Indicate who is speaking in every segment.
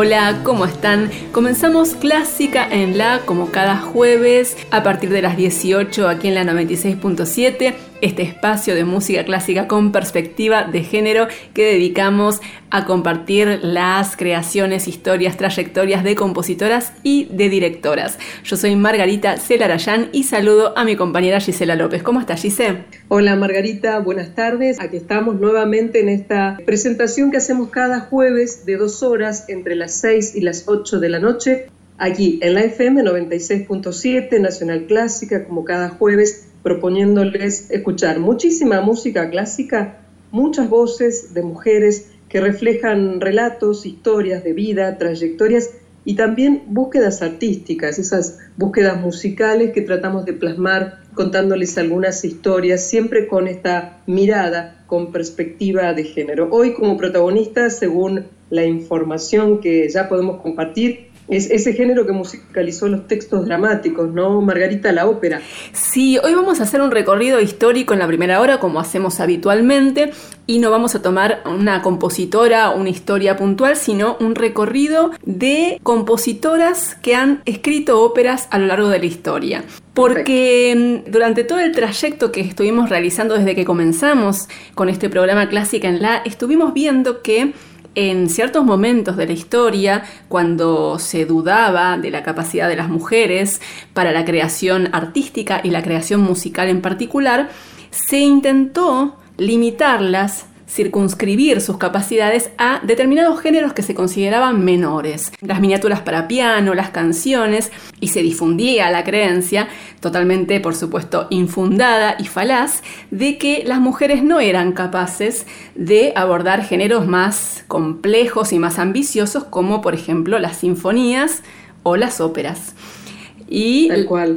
Speaker 1: Hola, ¿cómo están? Comenzamos Clásica en La como cada jueves a partir de las 18 aquí en la 96.7 este espacio de música clásica con perspectiva de género que dedicamos a compartir las creaciones, historias, trayectorias de compositoras y de directoras. Yo soy Margarita Celarayán y saludo a mi compañera Gisela López. ¿Cómo estás, Gisela?
Speaker 2: Hola, Margarita. Buenas tardes. Aquí estamos nuevamente en esta presentación que hacemos cada jueves de dos horas entre las 6 y las 8 de la noche aquí en la FM 96.7 Nacional Clásica como cada jueves proponiéndoles escuchar muchísima música clásica, muchas voces de mujeres que reflejan relatos, historias de vida, trayectorias y también búsquedas artísticas, esas búsquedas musicales que tratamos de plasmar contándoles algunas historias, siempre con esta mirada, con perspectiva de género. Hoy como protagonista, según la información que ya podemos compartir, es ese género que musicalizó los textos dramáticos, ¿no? Margarita, la ópera.
Speaker 1: Sí, hoy vamos a hacer un recorrido histórico en la primera hora, como hacemos habitualmente, y no vamos a tomar una compositora, una historia puntual, sino un recorrido de compositoras que han escrito óperas a lo largo de la historia. Porque mm, durante todo el trayecto que estuvimos realizando desde que comenzamos con este programa Clásica en la, estuvimos viendo que en ciertos momentos de la historia, cuando se dudaba de la capacidad de las mujeres para la creación artística y la creación musical en particular, se intentó limitarlas circunscribir sus capacidades a determinados géneros que se consideraban menores. Las miniaturas para piano, las canciones, y se difundía la creencia, totalmente por supuesto infundada y falaz, de que las mujeres no eran capaces de abordar géneros más complejos y más ambiciosos como por ejemplo las sinfonías o las óperas. Y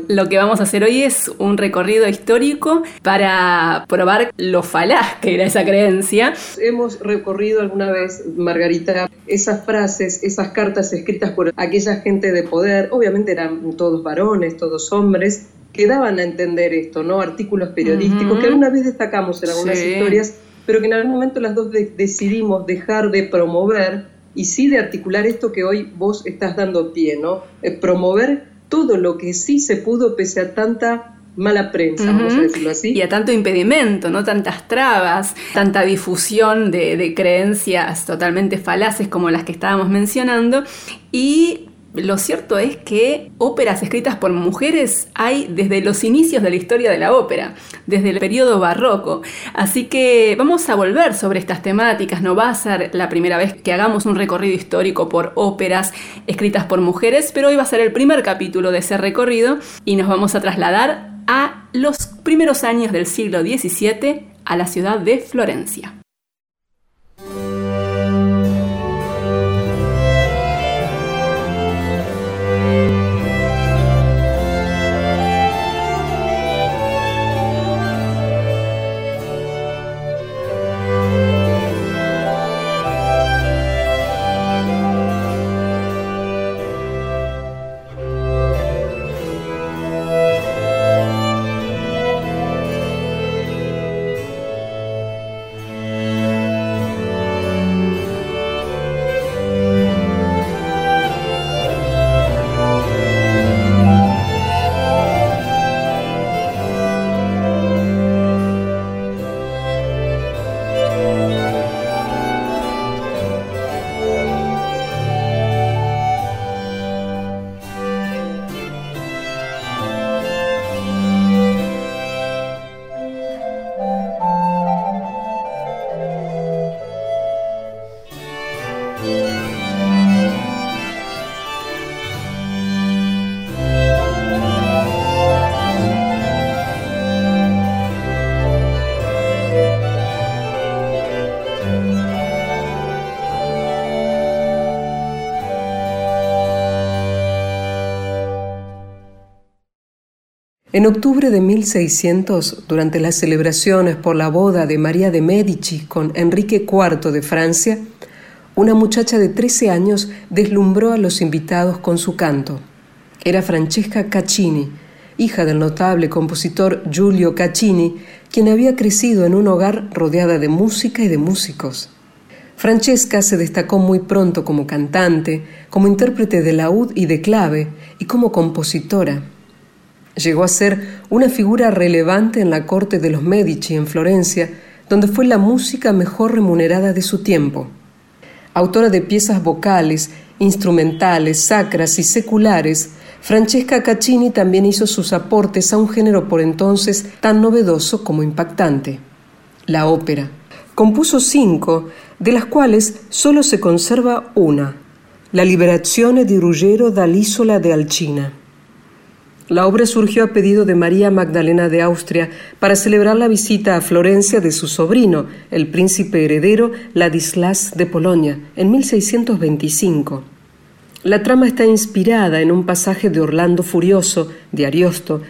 Speaker 1: lo que vamos a hacer hoy es un recorrido histórico para probar lo falaz que era esa creencia.
Speaker 2: Hemos recorrido alguna vez, Margarita, esas frases, esas cartas escritas por aquella gente de poder, obviamente eran todos varones, todos hombres, que daban a entender esto, ¿no? Artículos periodísticos que alguna vez destacamos en algunas historias, pero que en algún momento las dos decidimos dejar de promover y sí de articular esto que hoy vos estás dando pie, ¿no? Eh, promover todo lo que sí se pudo pese a tanta mala prensa, vamos a decirlo así.
Speaker 1: Y a tanto impedimento, ¿no? Tantas trabas, tanta difusión de, de, creencias totalmente falaces como las que estábamos mencionando. Y lo cierto es que óperas escritas por mujeres hay desde los inicios de la historia de la ópera, desde el periodo barroco. Así que vamos a volver sobre estas temáticas. No va a ser la primera vez que hagamos un recorrido histórico por óperas escritas por mujeres, pero hoy va a ser el primer capítulo de ese recorrido y nos vamos a trasladar a los primeros años del siglo XVII a la ciudad de Florencia.
Speaker 3: En octubre de 1600, durante las celebraciones por la boda de María de Medici con Enrique IV de Francia, una muchacha de 13 años deslumbró a los invitados con su canto. Era Francesca Caccini, hija del notable compositor Giulio Caccini, quien había crecido en un hogar rodeada de música y de músicos. Francesca se destacó muy pronto como cantante, como intérprete de laúd y de clave y como compositora. Llegó a ser una figura relevante en la corte de los Medici en Florencia, donde fue la música mejor remunerada de su tiempo. Autora de piezas vocales, instrumentales, sacras y seculares, Francesca Caccini también hizo sus aportes a un género por entonces tan novedoso como impactante, la ópera. Compuso cinco, de las cuales solo se conserva una, La Liberazione di Ruggero dall'Isola de Alcina. La obra surgió a pedido de María Magdalena de Austria para celebrar la visita a Florencia de su sobrino, el príncipe heredero Ladislas de Polonia, en 1625. La trama está inspirada en un pasaje de Orlando Furioso, de Ariosto,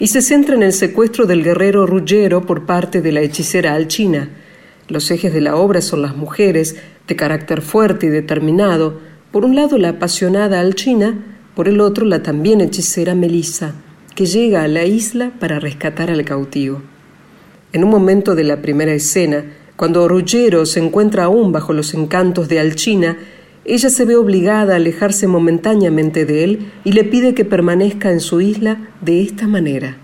Speaker 3: y se centra en el secuestro del guerrero Ruggiero por parte de la hechicera Alchina. Los ejes de la obra son las mujeres, de carácter fuerte y determinado, por un lado la apasionada Alchina, por el otro la también hechicera Melissa, que llega a la isla para rescatar al cautivo. En un momento de la primera escena, cuando Ruggiero se encuentra aún bajo los encantos de Alchina, ella se ve obligada a alejarse momentáneamente de él y le pide que permanezca en su isla de esta manera.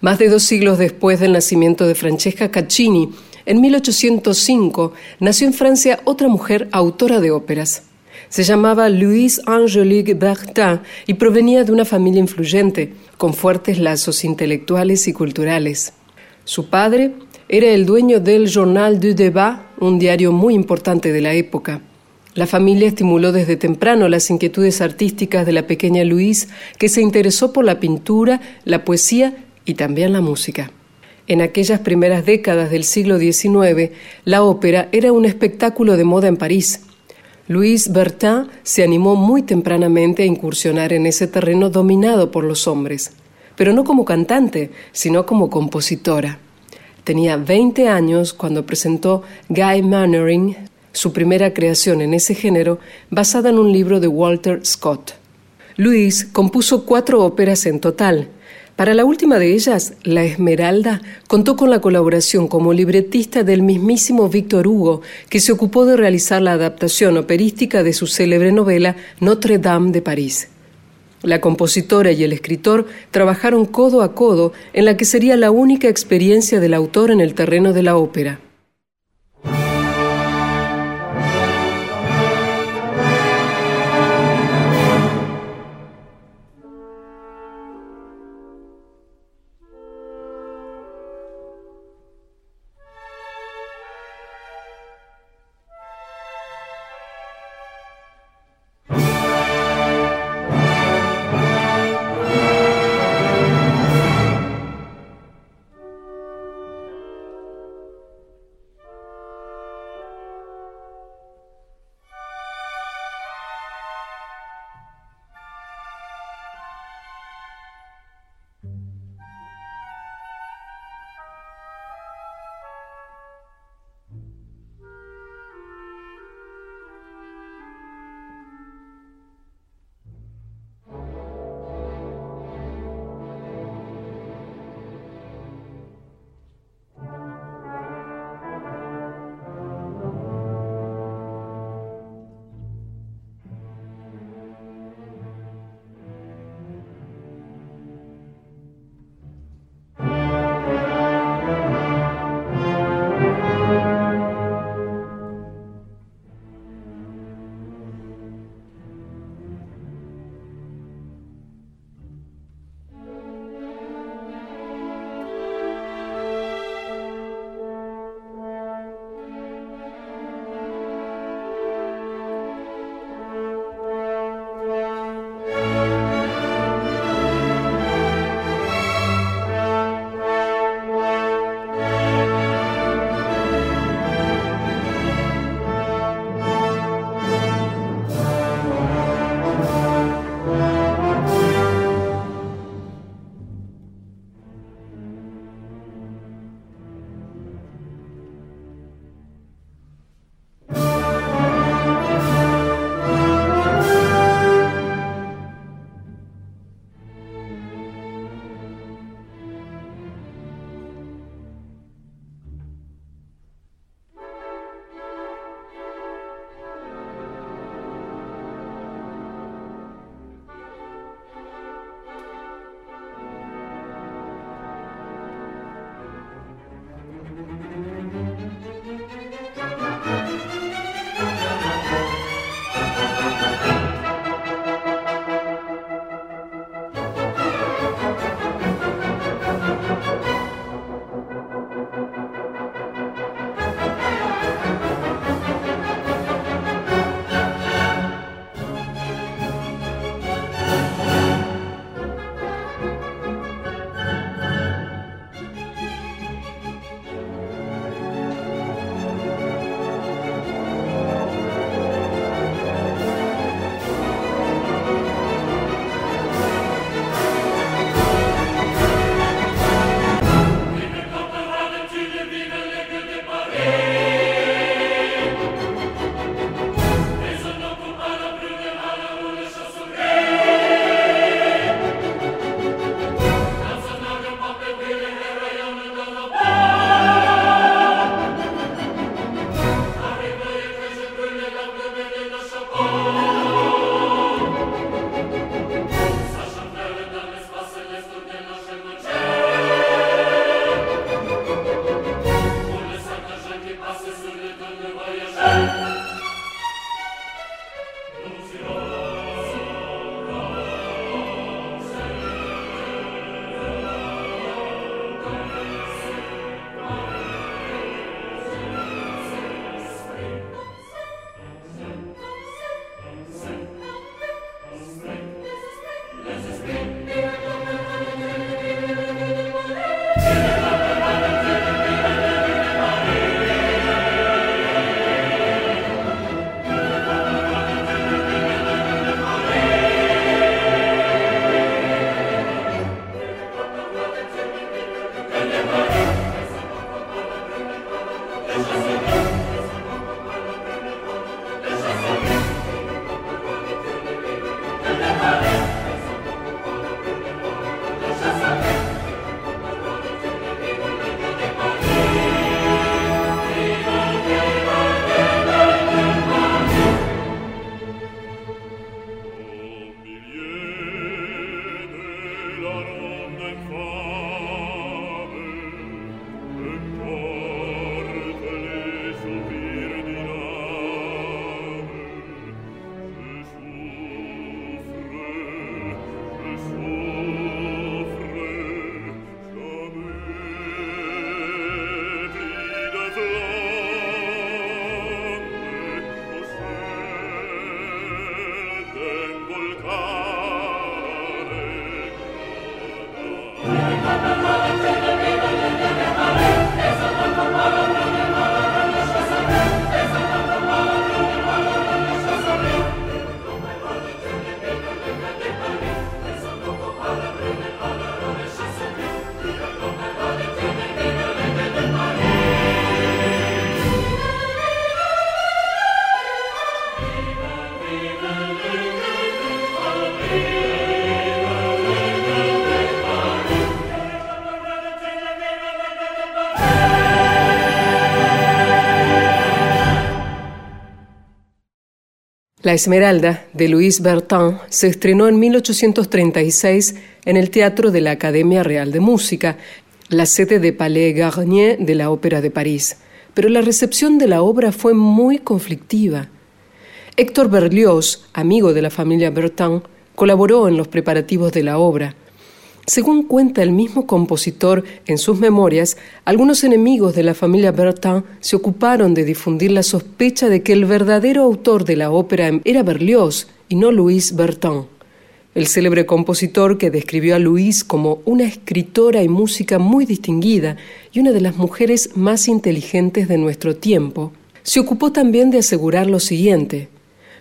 Speaker 3: Más de dos siglos después del nacimiento de Francesca Caccini, en 1805 nació en Francia otra mujer autora de óperas. Se llamaba Louise Angélique Bertin y provenía de una familia influyente, con fuertes lazos intelectuales y culturales. Su padre era el dueño del Journal du Débat, un diario muy importante de la época. La familia estimuló desde temprano las inquietudes artísticas de la pequeña Louise, que se interesó por la pintura, la poesía y también la música. En aquellas primeras décadas del siglo XIX, la ópera era un espectáculo de moda en París. Louise Bertin se animó muy tempranamente a incursionar en ese terreno dominado por los hombres, pero no como cantante, sino como compositora. Tenía 20 años cuando presentó Guy Mannering, su primera creación en ese género, basada en un libro de Walter Scott. Louise compuso cuatro óperas en total, para la última de ellas, La Esmeralda, contó con la colaboración como libretista del mismísimo Víctor Hugo, que se ocupó de realizar la adaptación operística de su célebre novela Notre Dame de París. La compositora y el escritor trabajaron codo a codo en la que sería la única experiencia del autor en el terreno de la ópera. La Esmeralda, de Louis Bertin, se estrenó en 1836 en el Teatro de la Academia Real de Música, la sede de Palais Garnier de la Ópera de París. Pero la recepción de la obra fue muy conflictiva. Héctor Berlioz, amigo de la familia Bertin, colaboró en los preparativos de la obra. Según cuenta el mismo compositor en sus memorias, algunos enemigos de la familia Bertin se ocuparon de difundir la sospecha de que el verdadero autor de la ópera era Berlioz y no Louis Bertin. El célebre compositor que describió a Louise como una escritora y música muy distinguida y una de las mujeres más inteligentes de nuestro tiempo, se ocupó también de asegurar lo siguiente.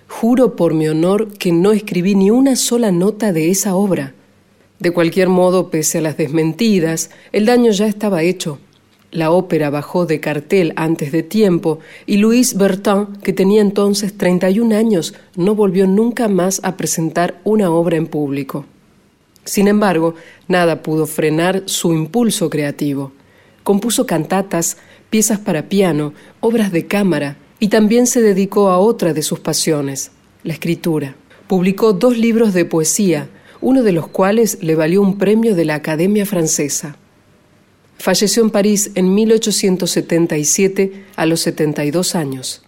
Speaker 3: Juro por mi honor que no escribí ni una sola nota de esa obra. De cualquier modo, pese a las desmentidas, el daño ya estaba hecho. La ópera bajó de cartel antes de tiempo y Louis Bertin, que tenía entonces 31 años, no volvió nunca más a presentar una obra en público. Sin embargo, nada pudo frenar su impulso creativo. Compuso cantatas, piezas para piano, obras de cámara y también se dedicó a otra de sus pasiones, la escritura. Publicó dos libros de poesía, uno de los cuales le valió un premio de la Academia Francesa. Falleció en París en 1877 a los 72 años.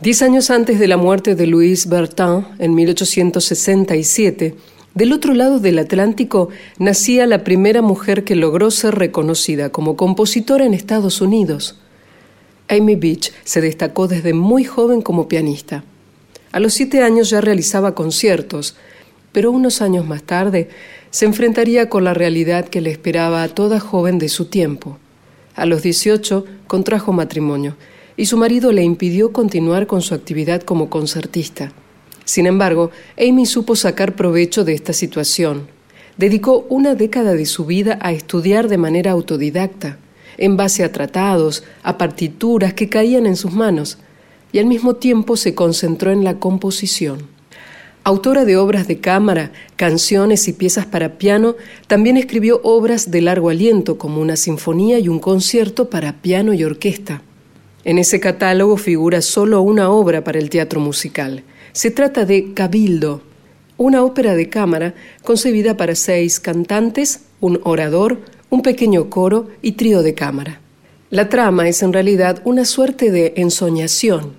Speaker 3: Diez años antes de la muerte de Louise Bertin, en 1867, del otro lado del Atlántico nacía la primera mujer que logró ser reconocida como compositora en Estados Unidos. Amy Beach se destacó desde muy joven como pianista. A los siete años ya realizaba conciertos, pero unos años más tarde se enfrentaría con la realidad que le esperaba a toda joven de su tiempo. A los 18 contrajo matrimonio y su marido le impidió continuar con su actividad como concertista. Sin embargo, Amy supo sacar provecho de esta situación. Dedicó una década de su vida a estudiar de manera autodidacta, en base a tratados, a partituras que caían en sus manos, y al mismo tiempo se concentró en la composición. Autora de obras de cámara, canciones y piezas para piano, también escribió obras de largo aliento como una sinfonía y un concierto para piano y orquesta. En ese catálogo figura solo una obra para el teatro musical. Se trata de Cabildo, una ópera de cámara concebida para seis cantantes, un orador, un pequeño coro y trío de cámara. La trama es en realidad una suerte de ensoñación.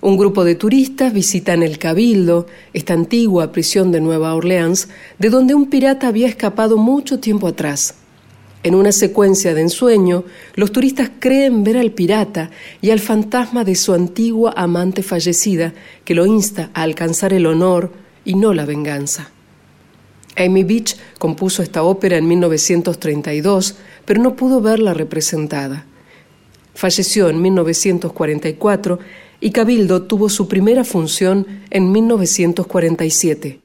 Speaker 3: Un grupo de turistas visitan el Cabildo, esta antigua prisión de Nueva Orleans, de donde un pirata había escapado mucho tiempo atrás. En una secuencia de ensueño, los turistas creen ver al pirata y al fantasma de su antigua amante fallecida, que lo insta a alcanzar el honor y no la venganza. Amy Beach compuso esta ópera en 1932, pero no pudo verla representada. Falleció en 1944 y Cabildo tuvo su primera función en 1947.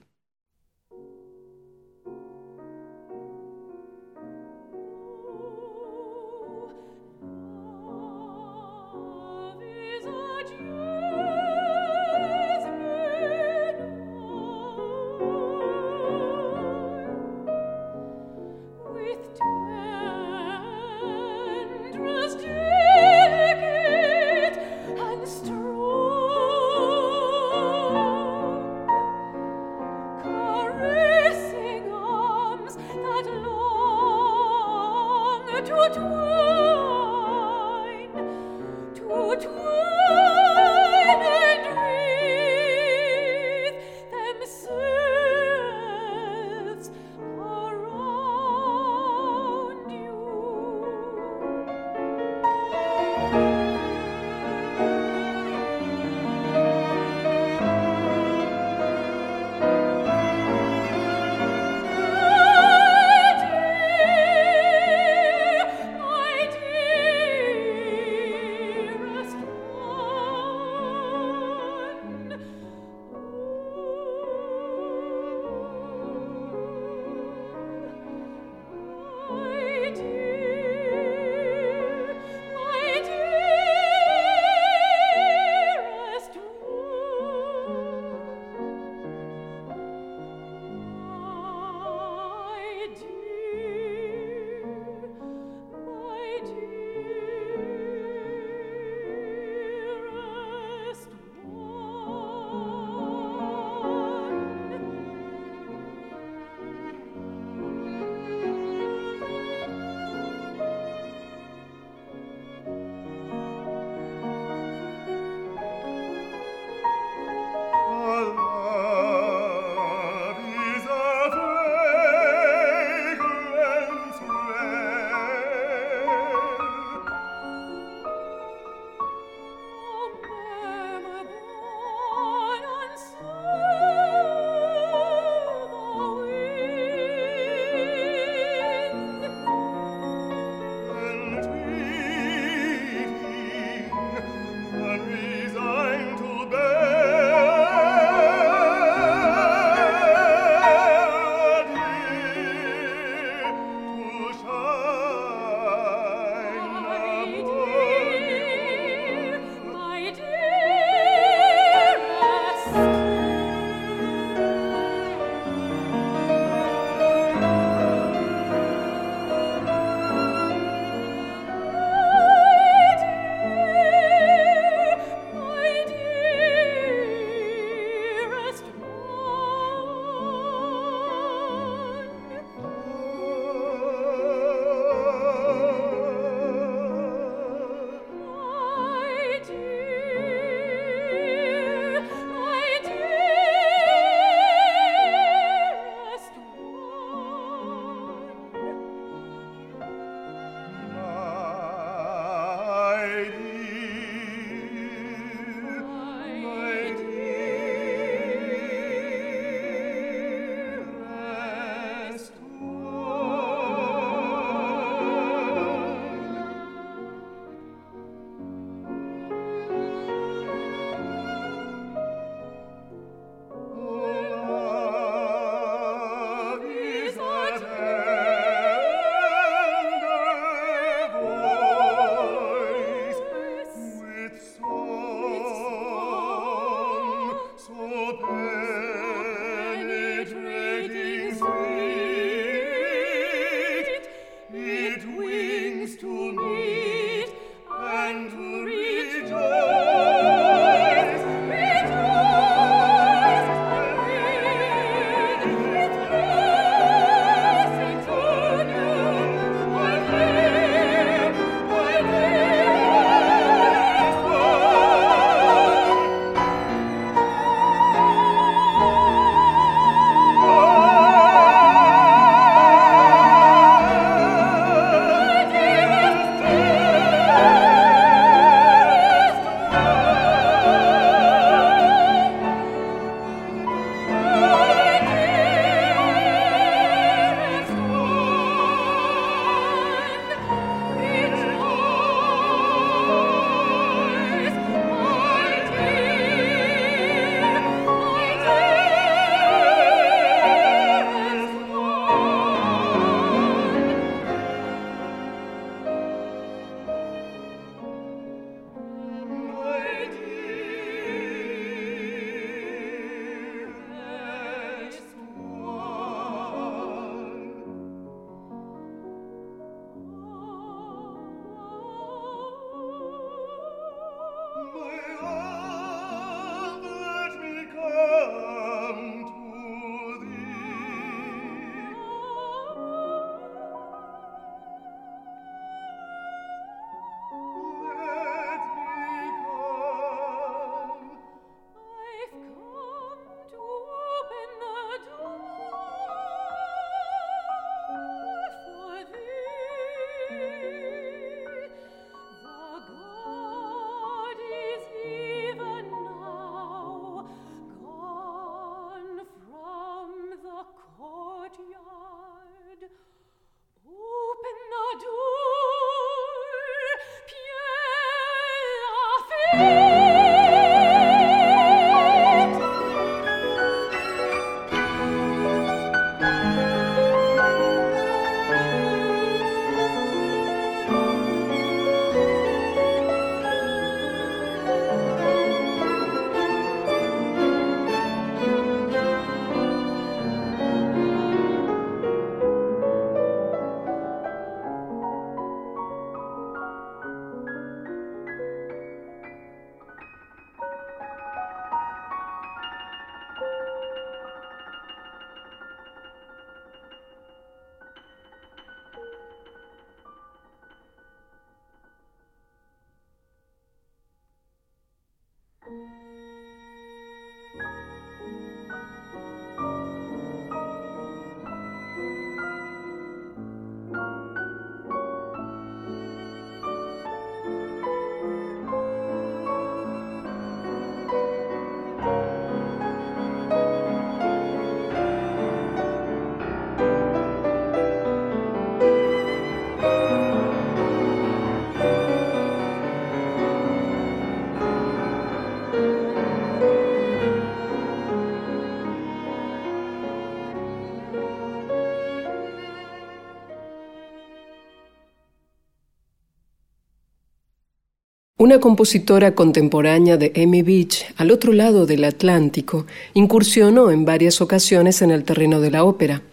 Speaker 3: Una compositora contemporánea de Amy Beach, al otro lado del Atlántico, incursionó en varias ocasiones en el terreno de la ópera.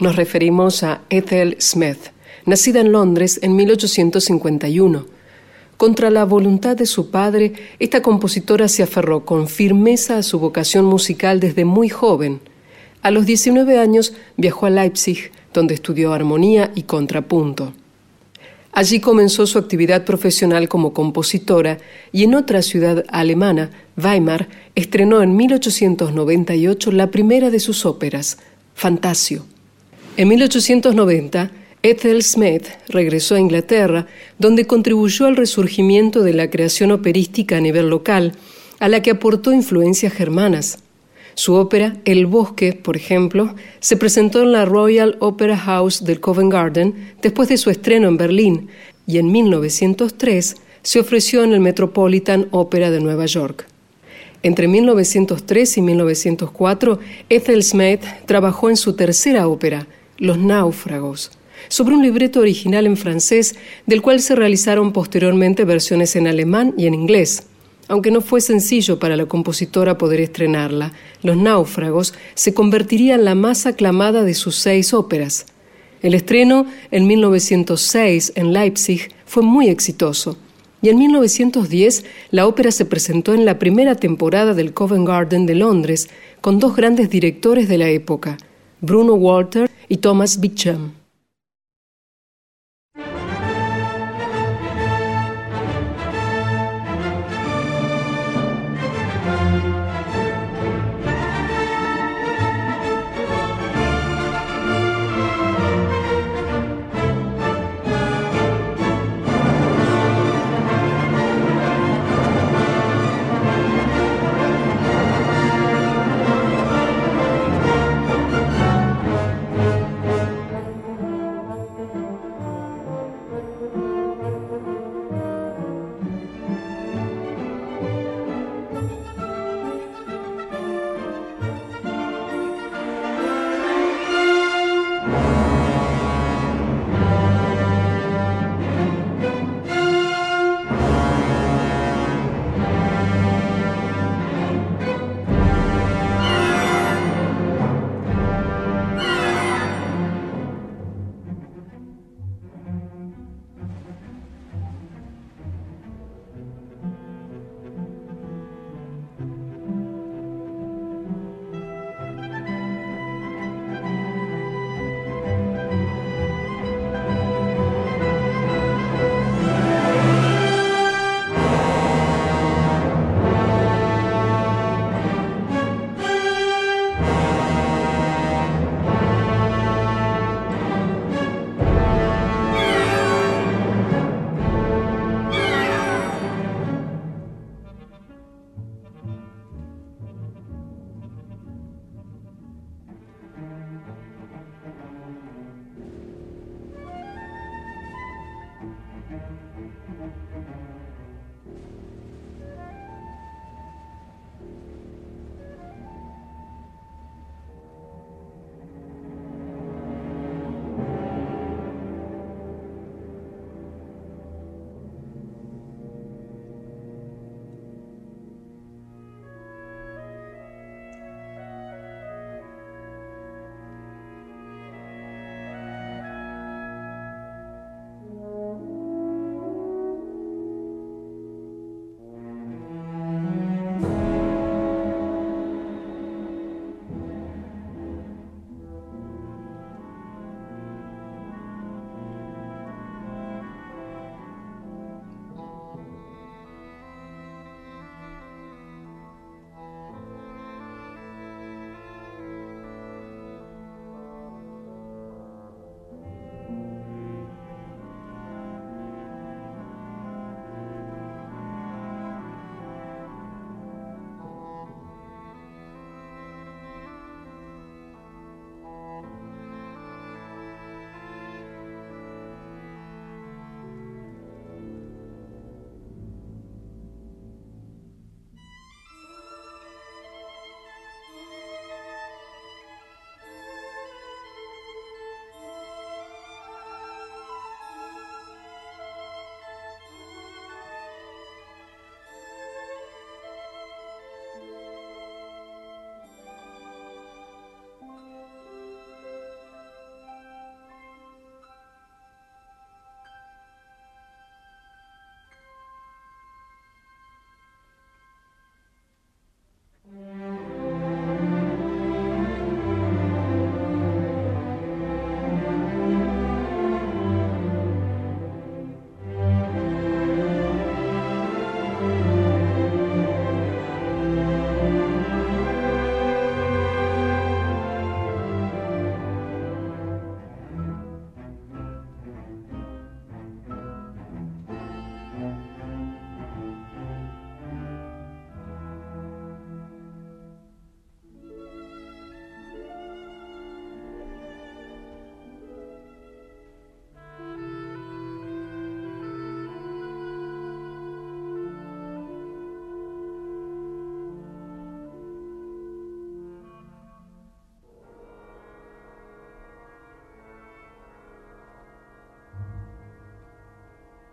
Speaker 3: Nos referimos a Ethel Smith, nacida en Londres en 1851. Contra la voluntad de su padre, esta compositora se aferró con firmeza a su vocación musical desde muy joven. A los 19 años viajó a Leipzig, donde estudió armonía y contrapunto. Allí comenzó su actividad profesional como compositora y en otra ciudad alemana, Weimar, estrenó en 1898 la primera de sus óperas, Fantasio. En 1890, Ethel Smith regresó a Inglaterra, donde contribuyó al resurgimiento de la creación operística a nivel local, a la que aportó influencias germanas. Su ópera El Bosque, por ejemplo, se presentó en la Royal Opera House del Covent Garden después de su estreno en Berlín y en 1903 se ofreció en el Metropolitan Opera de Nueva York. Entre 1903 y 1904, Ethel Smith trabajó en su tercera ópera, Los Náufragos, sobre un libreto original en francés del cual se realizaron posteriormente versiones en alemán y en inglés. Aunque no fue sencillo para la compositora poder estrenarla. Los náufragos se convertiría en la más aclamada de sus seis óperas. El estreno en 1906 en Leipzig fue muy exitoso y en 1910 la ópera se presentó en la primera temporada del Covent Garden de Londres con dos grandes directores de la época, Bruno Walter y Thomas Beecham.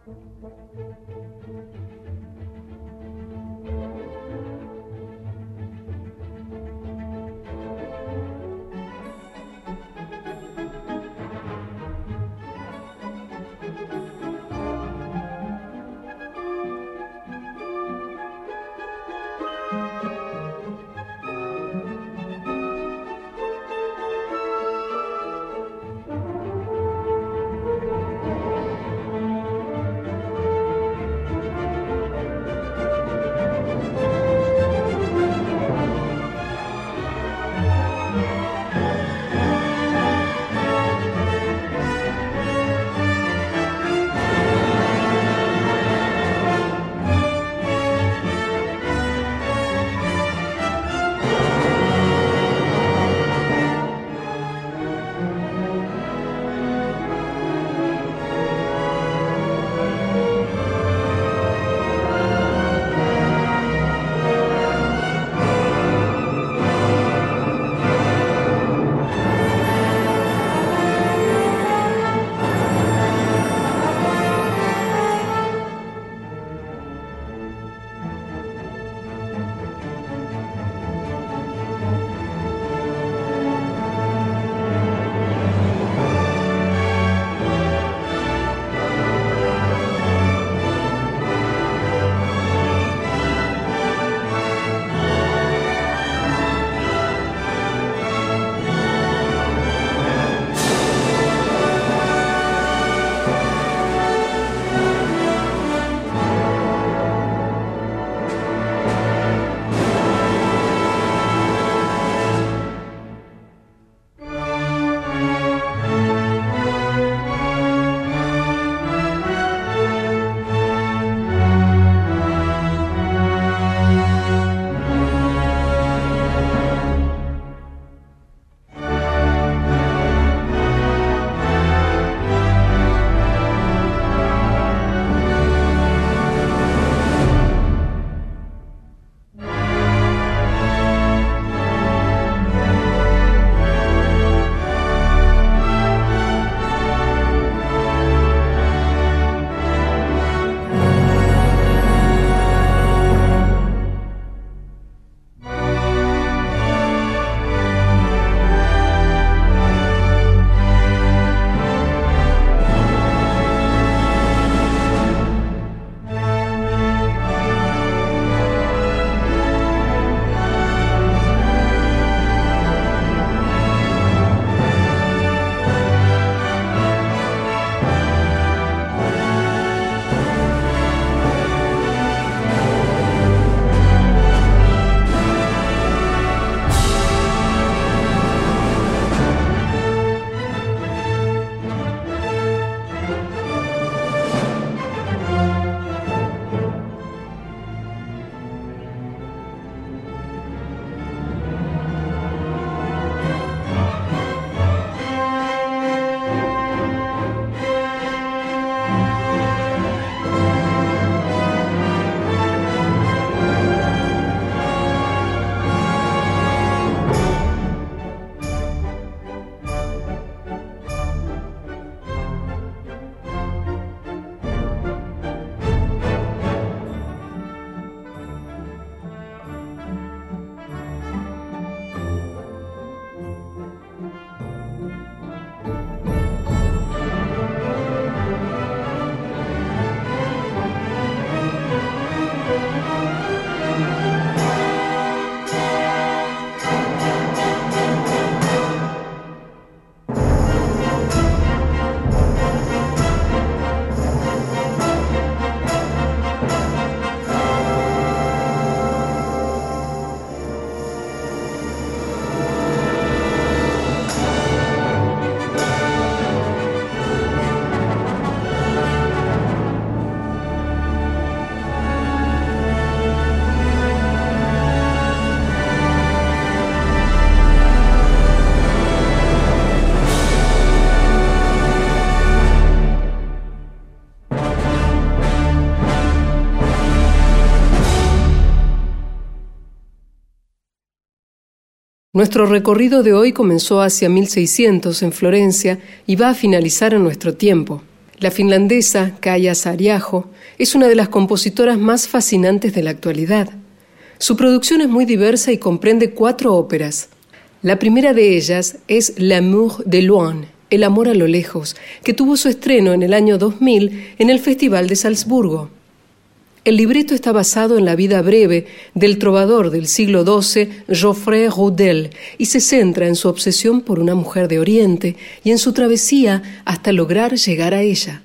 Speaker 3: Thank you. Nuestro recorrido de hoy comenzó hacia 1600 en Florencia y va a finalizar en nuestro tiempo. La finlandesa Kaya Sariajo es una de las compositoras más fascinantes de la actualidad. Su producción es muy diversa y comprende cuatro óperas. La primera de ellas es L'amour de loin, El amor a lo lejos, que tuvo su estreno en el año 2000 en el Festival de Salzburgo. El libreto está basado en la vida breve del trovador del siglo XII, Geoffrey Roudel, y se centra en su obsesión por una mujer de Oriente y en su travesía hasta lograr llegar a ella.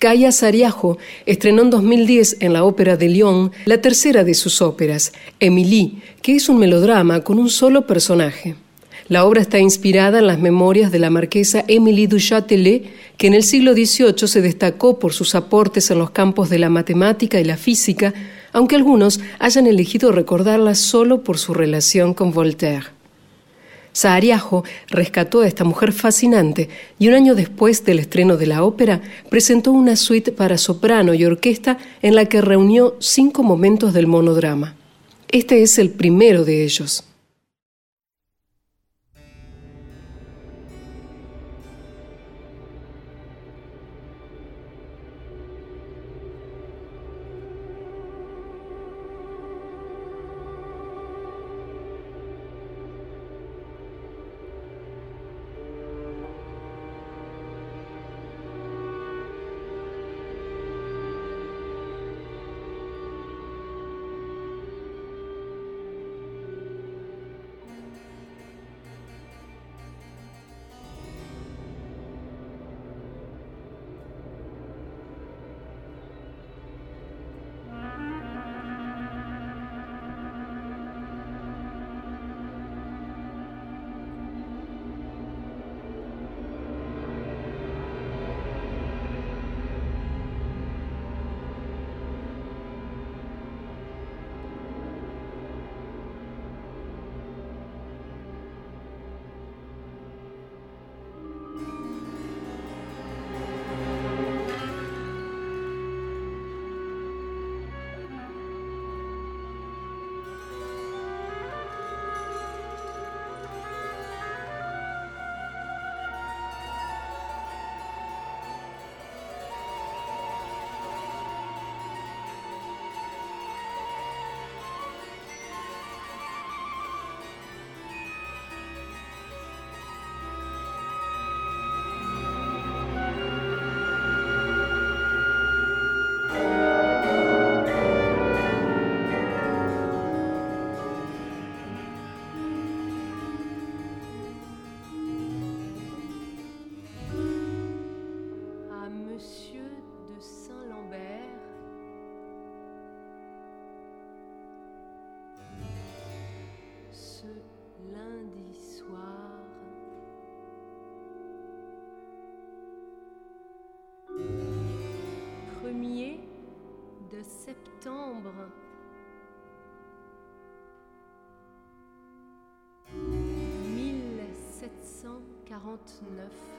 Speaker 3: Kaya Sariajo estrenó en 2010 en la Ópera de Lyon la tercera de sus óperas, Émilie, que es un melodrama con un solo personaje. La obra está inspirada en las memorias de la marquesa Émilie du Châtelet, que en el siglo XVIII se destacó por sus aportes en los campos de la matemática y la física, aunque algunos hayan elegido recordarla solo por su relación con Voltaire. Saariajo rescató a esta mujer fascinante y un año después del estreno de la ópera presentó una suite para soprano y orquesta en la que reunió cinco momentos del monodrama. Este es el primero de ellos.
Speaker 4: timbre. « 1749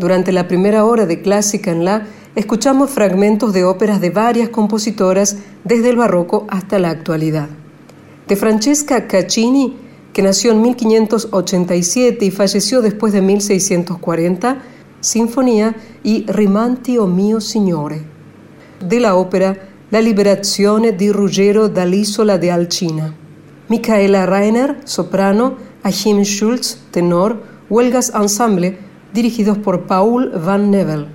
Speaker 3: Durante la primera hora de Clásica en la escuchamos fragmentos de óperas de varias compositoras desde el barroco hasta la actualidad. De Francesca Caccini, que nació en 1587 y falleció después de 1640, Sinfonía y Rimanti o mio Signore. De la ópera La liberazione di Ruggero dall'isola de Alcina. Michaela Rainer, soprano, Achim Schulz, tenor, Huelgas Ensemble, dirigidos por Paul Van Nevel.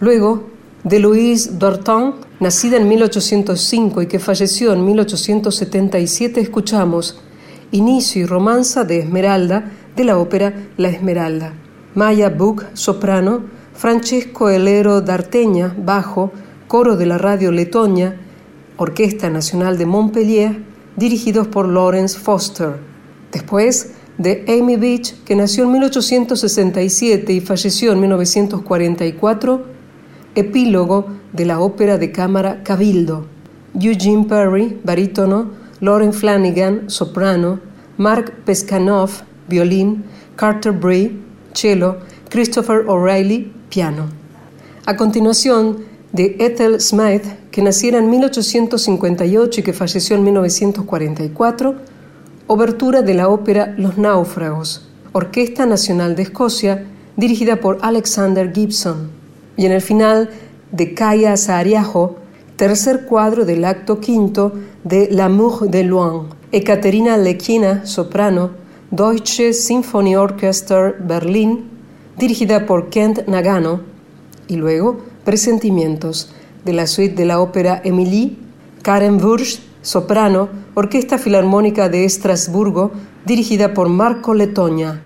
Speaker 3: Luego, de Louise Dorton, nacida en 1805 y que falleció en 1877, escuchamos Inicio y romanza de Esmeralda de la ópera La Esmeralda. Maya Buch, soprano, Francesco Elero d'Arteña, bajo, coro de la radio Letonia, Orquesta Nacional de Montpellier, dirigidos por Lawrence Foster. Después, de Amy Beach, que nació en 1867 y falleció en 1944, epílogo de la ópera de cámara Cabildo. Eugene Perry, barítono, Lauren Flanagan, soprano, Mark Peskanov, violín, Carter Bray, cello, Christopher O'Reilly, piano. A continuación, de Ethel Smythe, que naciera en 1858 y que falleció en 1944, obertura de la ópera Los Náufragos, Orquesta Nacional de Escocia, dirigida por Alexander Gibson. Y en el final, de Kaya Saariaho, tercer cuadro del acto quinto de L'amour de Loin, Ekaterina Lekina, soprano, Deutsche Sinfonieorchester Berlin, dirigida por Kent Nagano, y luego Presentimientos, de la suite de la ópera Emilie, Karen Wurst, soprano, Orquesta Filarmónica de Estrasburgo, dirigida por Marco Letoña.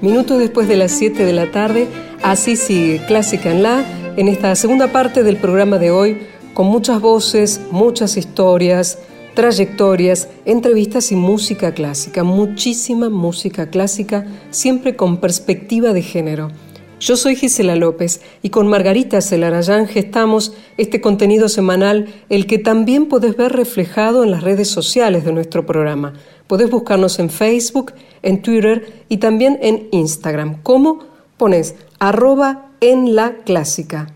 Speaker 3: Minutos después de las 7 de la tarde, así sigue Clásica en la, en esta segunda parte del programa de hoy, con muchas voces, muchas historias, trayectorias, entrevistas y música clásica, muchísima música clásica, siempre con perspectiva de género. Yo soy Gisela López y con Margarita Celarayán gestamos este contenido semanal, el que también podés ver reflejado en las redes sociales de nuestro programa. Podés buscarnos en Facebook, en Twitter y también en Instagram. ¿Cómo? Pones arroba en la clásica.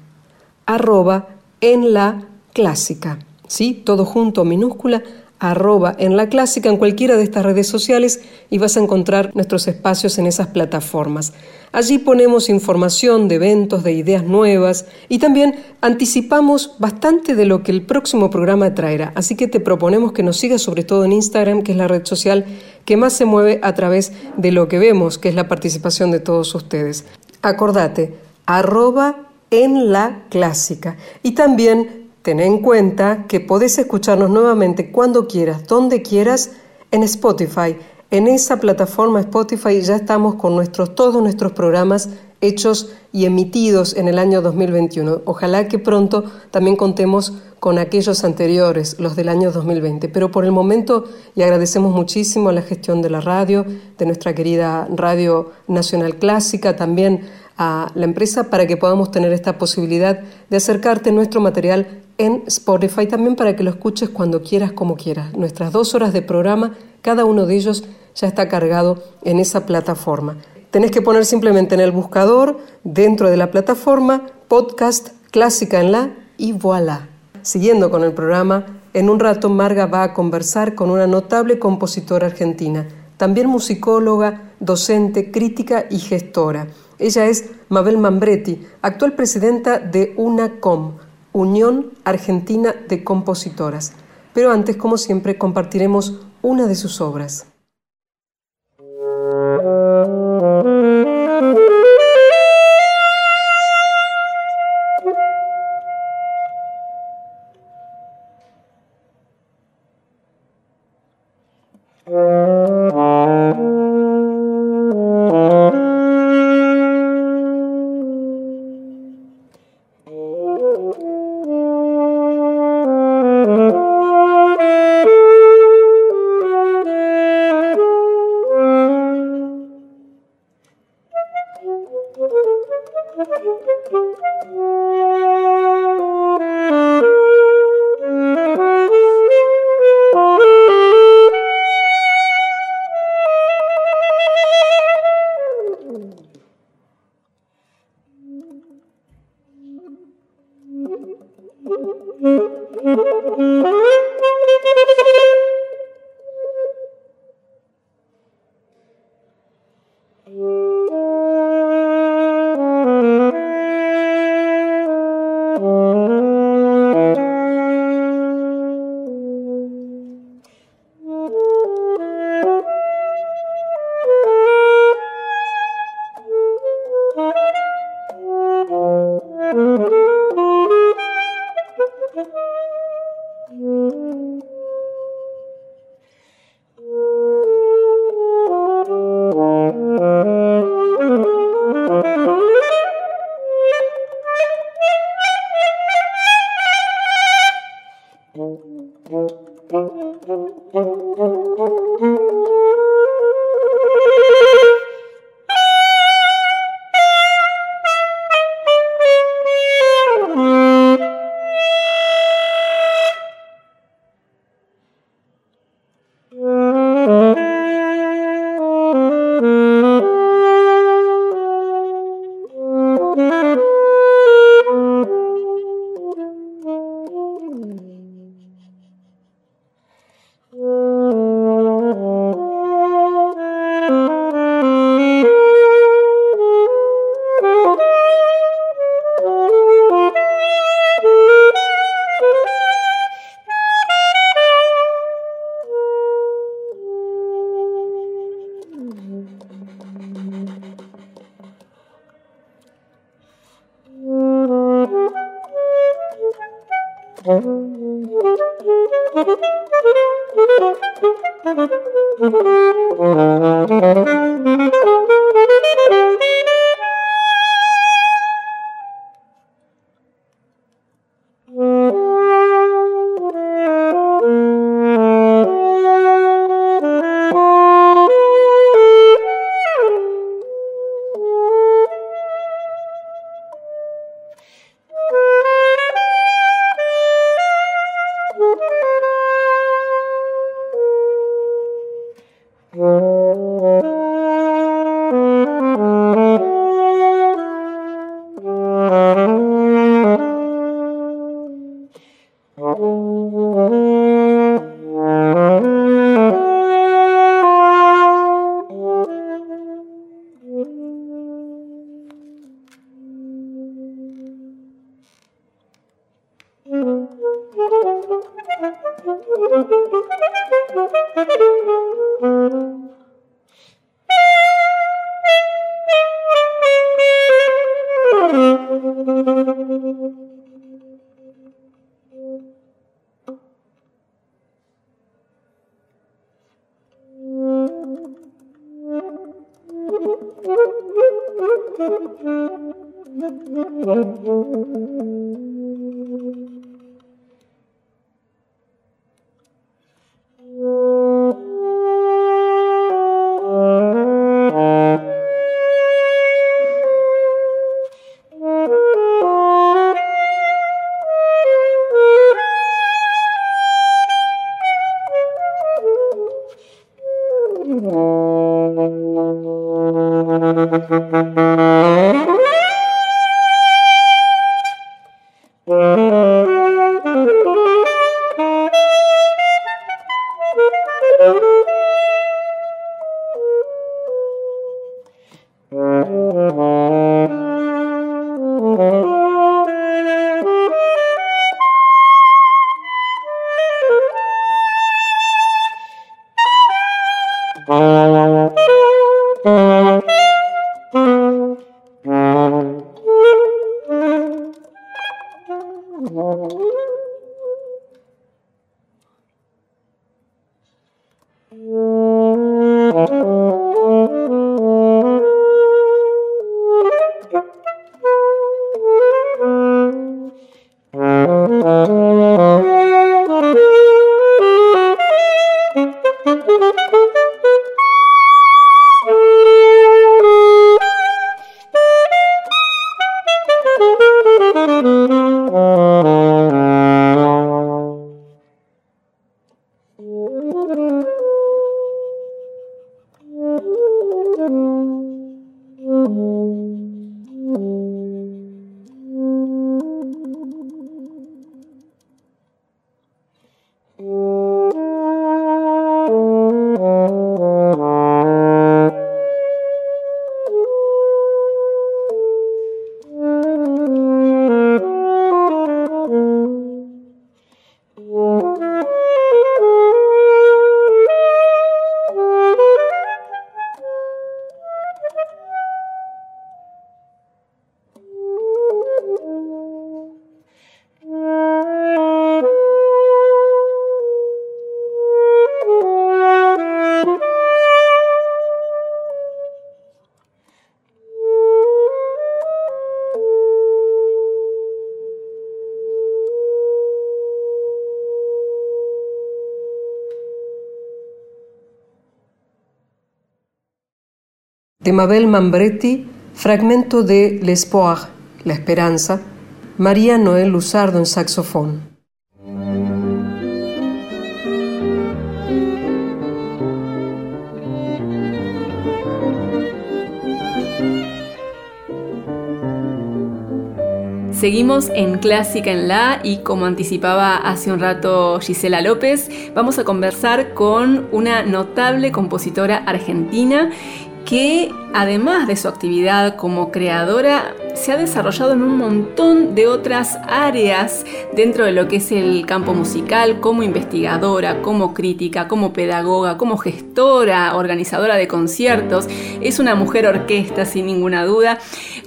Speaker 3: Arroba en la clásica. ¿Sí? Todo junto, minúscula, arroba en la clásica en cualquiera de estas redes sociales y vas a encontrar nuestros espacios en esas plataformas. Allí ponemos información de eventos, de ideas nuevas y también anticipamos bastante de lo que el próximo programa traerá. Así que te proponemos que nos sigas sobre todo en Instagram, que es la red social que más se mueve a través de lo que vemos, que es la participación de todos ustedes. Acordate, arroba en la clásica. Y también Ten en cuenta que podés escucharnos nuevamente cuando quieras, donde quieras, en Spotify. En esa plataforma Spotify ya estamos con nuestros, todos nuestros programas hechos y emitidos en el año 2021. Ojalá que pronto también contemos con aquellos anteriores, los del año 2020. Pero por el momento le agradecemos muchísimo a la gestión de la radio, de nuestra querida Radio Nacional Clásica, también a la empresa para que podamos tener esta posibilidad de acercarte nuestro material en Spotify también para que lo escuches cuando quieras, como quieras. Nuestras dos horas de programa, cada uno de ellos ya está cargado en esa plataforma. Tenés que poner simplemente en el buscador, dentro de la plataforma, podcast clásica en la y voilà. Siguiendo con el programa, en un rato Marga va a conversar con una notable compositora argentina, también musicóloga, docente, crítica y gestora. Ella es Mabel Mambretti, actual presidenta de UNACOM, Unión Argentina de Compositoras. Pero antes, como siempre, compartiremos una de sus obras. De Mabel Mambretti, fragmento de L'Espoir, La Esperanza, María Noel Luzardo en saxofón.
Speaker 1: Seguimos en Clásica en La y como anticipaba hace un rato Gisela López, vamos a conversar con una notable compositora argentina que además de su actividad como creadora, se ha desarrollado en un montón de otras áreas dentro de lo que es el campo musical, como investigadora, como crítica, como pedagoga, como gestora, organizadora de conciertos. Es una mujer orquesta, sin ninguna duda,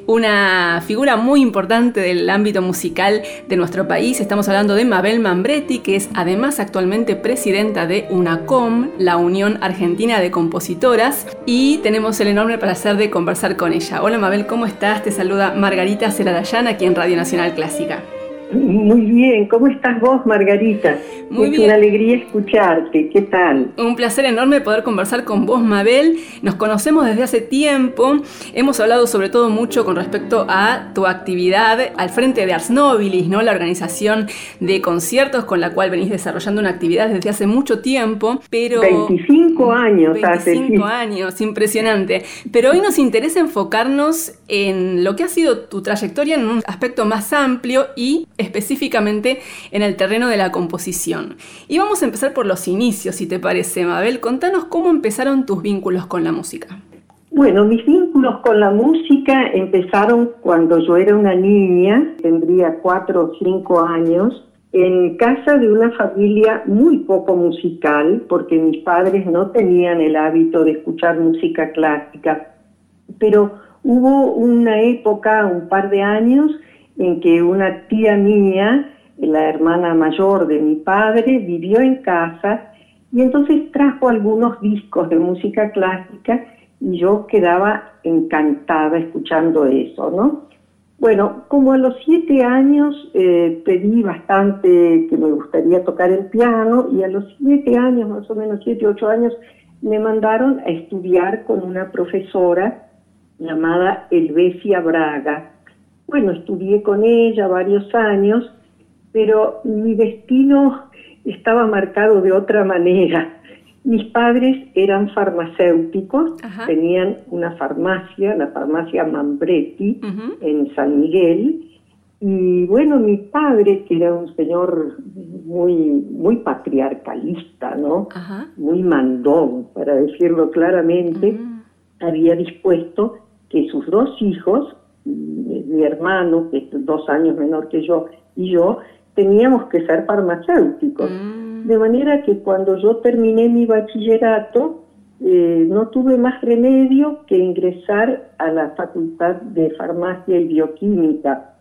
Speaker 1: una figura muy importante del ámbito musical de nuestro país. Estamos hablando de Mabel Mambretti, que es además actualmente presidenta de UNACOM, la Unión Argentina de Compositoras, y tenemos el enorme placer de conversar con ella. Hola Mabel, ¿cómo estás? Te saluda Margarita Celadayán aquí en Radio Nacional Clásica.
Speaker 5: Muy bien, ¿cómo estás vos, Margarita?
Speaker 1: Muy
Speaker 5: es
Speaker 1: bien.
Speaker 5: una alegría escucharte, ¿qué tal?
Speaker 1: Un placer enorme poder conversar con vos, Mabel. Nos conocemos desde hace tiempo. Hemos hablado sobre todo mucho con respecto a tu actividad al frente de Ars Nobilis, ¿no? La organización de conciertos con la cual venís desarrollando una actividad desde hace mucho tiempo, pero
Speaker 5: 25 años hace,
Speaker 1: 25
Speaker 5: sí.
Speaker 1: años, impresionante. Pero hoy nos interesa enfocarnos en lo que ha sido tu trayectoria en un aspecto más amplio y específicamente en el terreno de la composición. Y vamos a empezar por los inicios, si te parece, Mabel. Contanos cómo empezaron tus vínculos con la música.
Speaker 5: Bueno, mis vínculos con la música empezaron cuando yo era una niña, tendría cuatro o cinco años, en casa de una familia muy poco musical, porque mis padres no tenían el hábito de escuchar música clásica. Pero hubo una época, un par de años, en que una tía mía, la hermana mayor de mi padre, vivió en casa y entonces trajo algunos discos de música clásica y yo quedaba encantada escuchando eso, ¿no? Bueno, como a los siete años eh, pedí bastante que me gustaría tocar el piano y a los siete años, más o menos siete, ocho años, me mandaron a estudiar con una profesora llamada Elvesia Braga. Bueno, estudié con ella varios años, pero mi destino estaba marcado de otra manera. Mis padres eran farmacéuticos,
Speaker 1: Ajá.
Speaker 5: tenían una farmacia, la farmacia Mambretti,
Speaker 1: Ujú.
Speaker 5: en San Miguel. Y bueno, mi padre, que era un señor muy, muy patriarcalista, ¿no?
Speaker 1: Ajá.
Speaker 5: Muy mandón, para decirlo claramente,
Speaker 1: Mm.
Speaker 5: había dispuesto que sus dos hijos, mi hermano, que es dos años menor que yo, y yo, teníamos que ser farmacéuticos.
Speaker 1: Mm.
Speaker 5: De manera que cuando yo terminé mi bachillerato, eh, no tuve más remedio que ingresar a la Facultad de Farmacia y Bioquímica.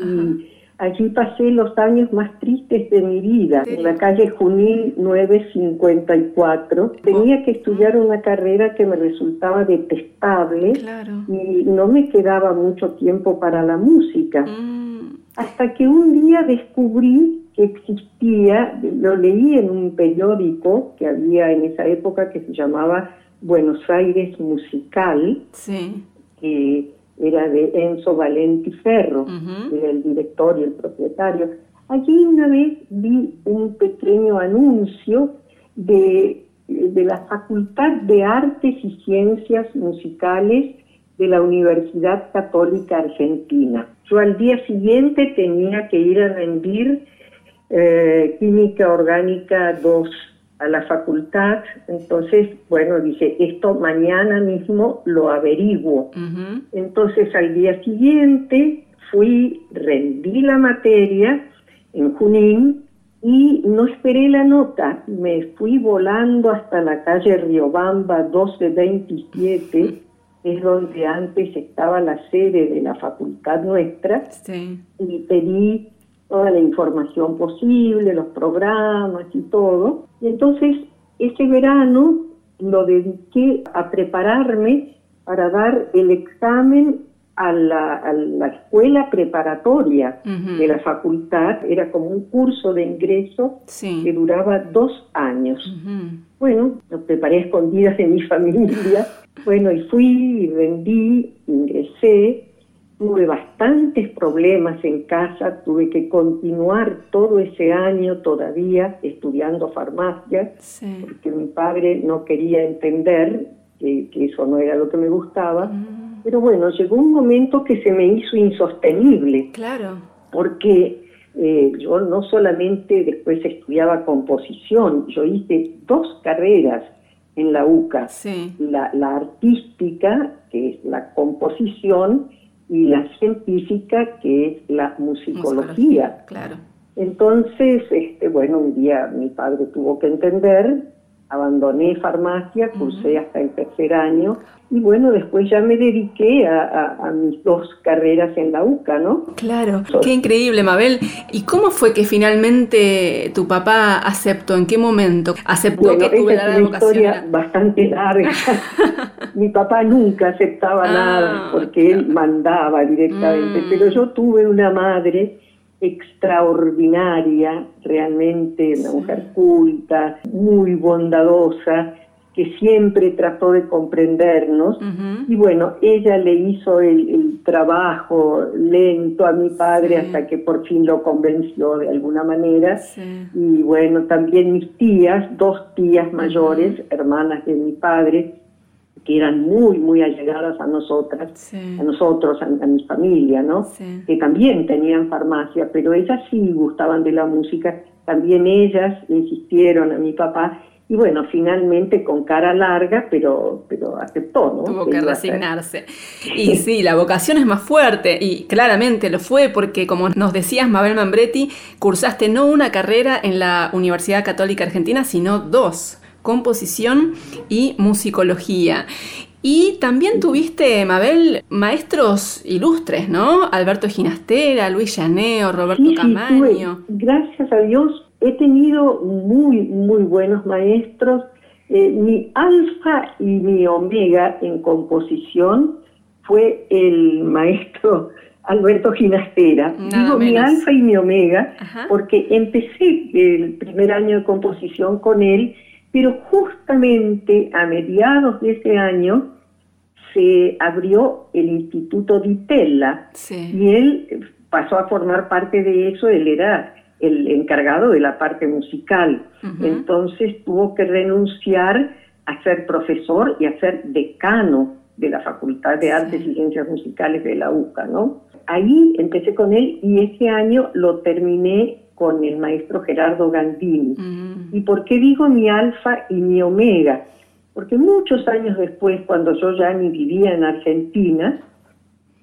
Speaker 5: Y allí pasé los años más tristes de mi vida, en la calle Junín 954. Tenía que estudiar una carrera que me resultaba detestable
Speaker 1: Claro.
Speaker 5: y no me quedaba mucho tiempo para la música.
Speaker 1: Mm.
Speaker 5: Hasta que un día descubrí que existía, lo leí en un periódico que había en esa época que se llamaba Buenos Aires Musical,
Speaker 1: Sí.
Speaker 5: que era de Enzo Valenti Ferro, era el director y el propietario. Allí una vez vi un pequeño anuncio de, de la Facultad de Artes y Ciencias Musicales de la Universidad Católica Argentina. Yo al día siguiente tenía que ir a rendir eh, Química Orgánica 2 a la facultad, entonces, bueno, dije, esto mañana mismo lo averiguo. Entonces al día siguiente fui, rendí la materia en Junín y no esperé la nota, me fui volando hasta la calle Riobamba 1227, es donde antes estaba la sede de la facultad nuestra,
Speaker 1: Sí.
Speaker 5: y pedí toda la información posible, los programas y todo. Y entonces ese verano lo dediqué a prepararme para dar el examen a la, a la escuela preparatoria de la facultad, era como un curso de ingreso que duraba dos años. Bueno, lo preparé a escondidas de mi familia. Bueno, y fui, vendí, ingresé. Tuve bastantes problemas en casa, tuve que continuar todo ese año todavía estudiando farmacia,
Speaker 1: Sí.
Speaker 5: porque mi padre no quería entender que, que eso no era lo que me gustaba.
Speaker 1: Mm,
Speaker 5: Pero bueno, llegó un momento que se me hizo insostenible
Speaker 1: Claro.
Speaker 5: porque eh, yo no solamente después estudiaba composición, yo hice dos carreras en la UCA,
Speaker 1: Sí.
Speaker 5: la, la artística, que es la composición, y la científica, que es la musicología.
Speaker 1: Claro.
Speaker 5: Entonces, este, bueno, un día mi padre tuvo que entender, abandoné farmacia, cursé hasta el tercer año, y bueno, después ya me dediqué a, a- a mis dos carreras en la UCA, ¿no?
Speaker 1: Claro, qué increíble, Mabel. ¿Y cómo fue que finalmente tu papá aceptó? ¿En qué momento aceptó
Speaker 5: Bueno,
Speaker 1: que
Speaker 5: esa
Speaker 1: tuviera
Speaker 5: es una historia bastante larga. Mi papá nunca aceptaba
Speaker 1: Ah,
Speaker 5: nada porque él mandaba directamente,
Speaker 1: Mm.
Speaker 5: pero yo tuve una madre extraordinaria, realmente una mujer culta, muy bondadosa, que siempre trató de comprendernos.
Speaker 1: Ujú.
Speaker 5: Y bueno, ella le hizo el, el trabajo lento a mi padre
Speaker 1: Sí.
Speaker 5: hasta que por fin lo convenció de alguna manera.
Speaker 1: Sí.
Speaker 5: Y bueno, también mis tías, dos tías mayores, hermanas de mi padre, que eran muy, muy allegadas a nosotras,
Speaker 1: Sí.
Speaker 5: a nosotros, a, a mi familia, ¿no?
Speaker 1: Sí.
Speaker 5: Que también tenían farmacia, pero ellas sí gustaban de la música, también ellas insistieron a mi papá, y bueno, finalmente con cara larga, pero, pero aceptó, ¿no?
Speaker 1: Tuvo que resignarse. Y sí, la vocación es más fuerte y claramente lo fue porque como nos decías, Mabel Mambretti, cursaste no una carrera en la Universidad Católica Argentina, sino dos, composición y musicología. Y también tuviste, Mabel, maestros ilustres, ¿no? Alberto Ginastera, Luis Llaneo, Roberto
Speaker 5: Sí, sí,
Speaker 1: Camaño.
Speaker 5: tuve, gracias a Dios he tenido muy, muy buenos maestros. Eh, mi alfa y mi omega en composición fue el maestro Alberto Ginastera.
Speaker 1: Nada
Speaker 5: Digo mi alfa y mi omega
Speaker 1: Ajá.
Speaker 5: porque empecé el primer año de composición con él, pero justamente a mediados de ese año se abrió el Instituto Di Tella
Speaker 1: Sí.
Speaker 5: y él pasó a formar parte de eso, él era el encargado de la parte musical. Entonces tuvo que renunciar a ser profesor y a ser decano de la Facultad de Artes y Ciencias Musicales de la UCA, ¿no? Ahí empecé con él y ese año lo terminé con el maestro Gerardo Gandini. ¿Y por qué digo mi alfa y mi omega? Porque muchos años después, cuando yo ya ni vivía en Argentina,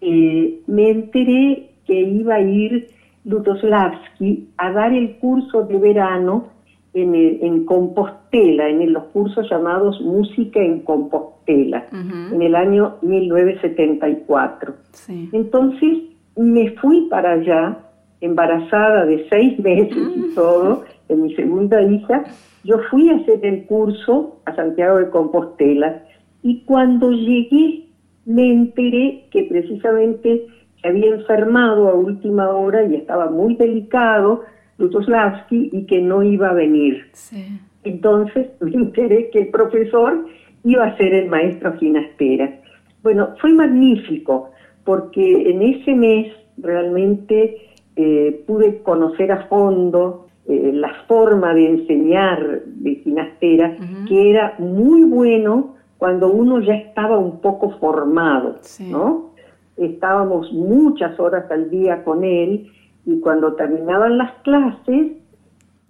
Speaker 5: eh, me enteré que iba a ir Lutoslavski a dar el curso de verano en, el- en Compostela, en el- los cursos llamados Música en Compostela, en el año 1974.
Speaker 1: Sí.
Speaker 5: Entonces me fui para allá, embarazada de seis meses y todo, de mi segunda hija. Yo fui a hacer el curso a Santiago de Compostela y cuando llegué me enteré que precisamente se había enfermado a última hora y estaba muy delicado Lutoslavski y que no iba a venir.
Speaker 1: Sí.
Speaker 5: Entonces me enteré que el profesor iba a ser el maestro Ginastera. Bueno, fue magnífico porque en ese mes realmente eh, pude conocer a fondo eh, la forma de enseñar de Ginastera, que era muy bueno cuando uno ya estaba un poco formado,
Speaker 1: Sí.
Speaker 5: ¿no? Estábamos muchas horas al día con él y cuando terminaban las clases,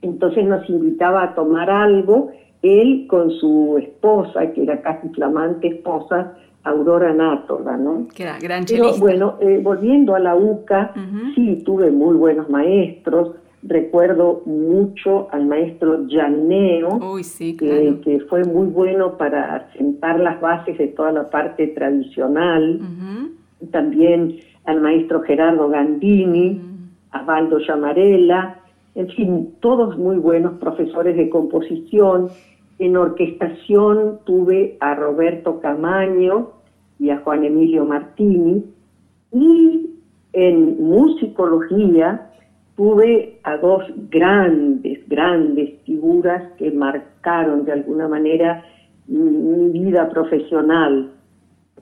Speaker 5: entonces nos invitaba a tomar algo, él con su esposa, que era casi flamante esposa, Aurora Nátola, ¿no?
Speaker 1: Que era gran
Speaker 5: Pero
Speaker 1: chelista.
Speaker 5: bueno, eh, volviendo a la UCA, sí, tuve muy buenos maestros, recuerdo mucho al maestro
Speaker 1: sí,
Speaker 5: que, fue muy bueno para sentar las bases de toda la parte tradicional,
Speaker 1: Ujú.
Speaker 5: También al maestro Gerardo Gandini, a Valdo Llamarela, en fin, todos muy buenos profesores de composición. En orquestación tuve a Roberto Camaño y a Juan Emilio Martini. Y en musicología tuve a dos grandes, grandes figuras que marcaron de alguna manera mi vida profesional,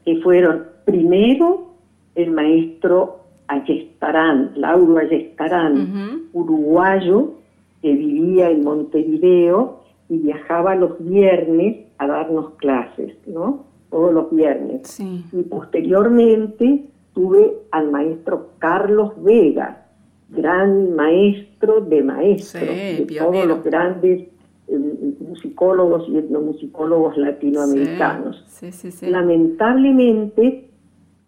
Speaker 5: que fueron primero el maestro Ayestarán, Lauro Ayestarán, uruguayo, que vivía en Montevideo y viajaba los viernes a darnos clases, ¿no? Todos los viernes.
Speaker 1: Sí.
Speaker 5: Y posteriormente tuve al maestro Carlos Vega, gran maestro de maestros,
Speaker 1: Sí,
Speaker 5: de
Speaker 1: pionero.
Speaker 5: todos los grandes eh, musicólogos y etnomusicólogos latinoamericanos.
Speaker 1: Sí, sí, sí.
Speaker 5: Lamentablemente,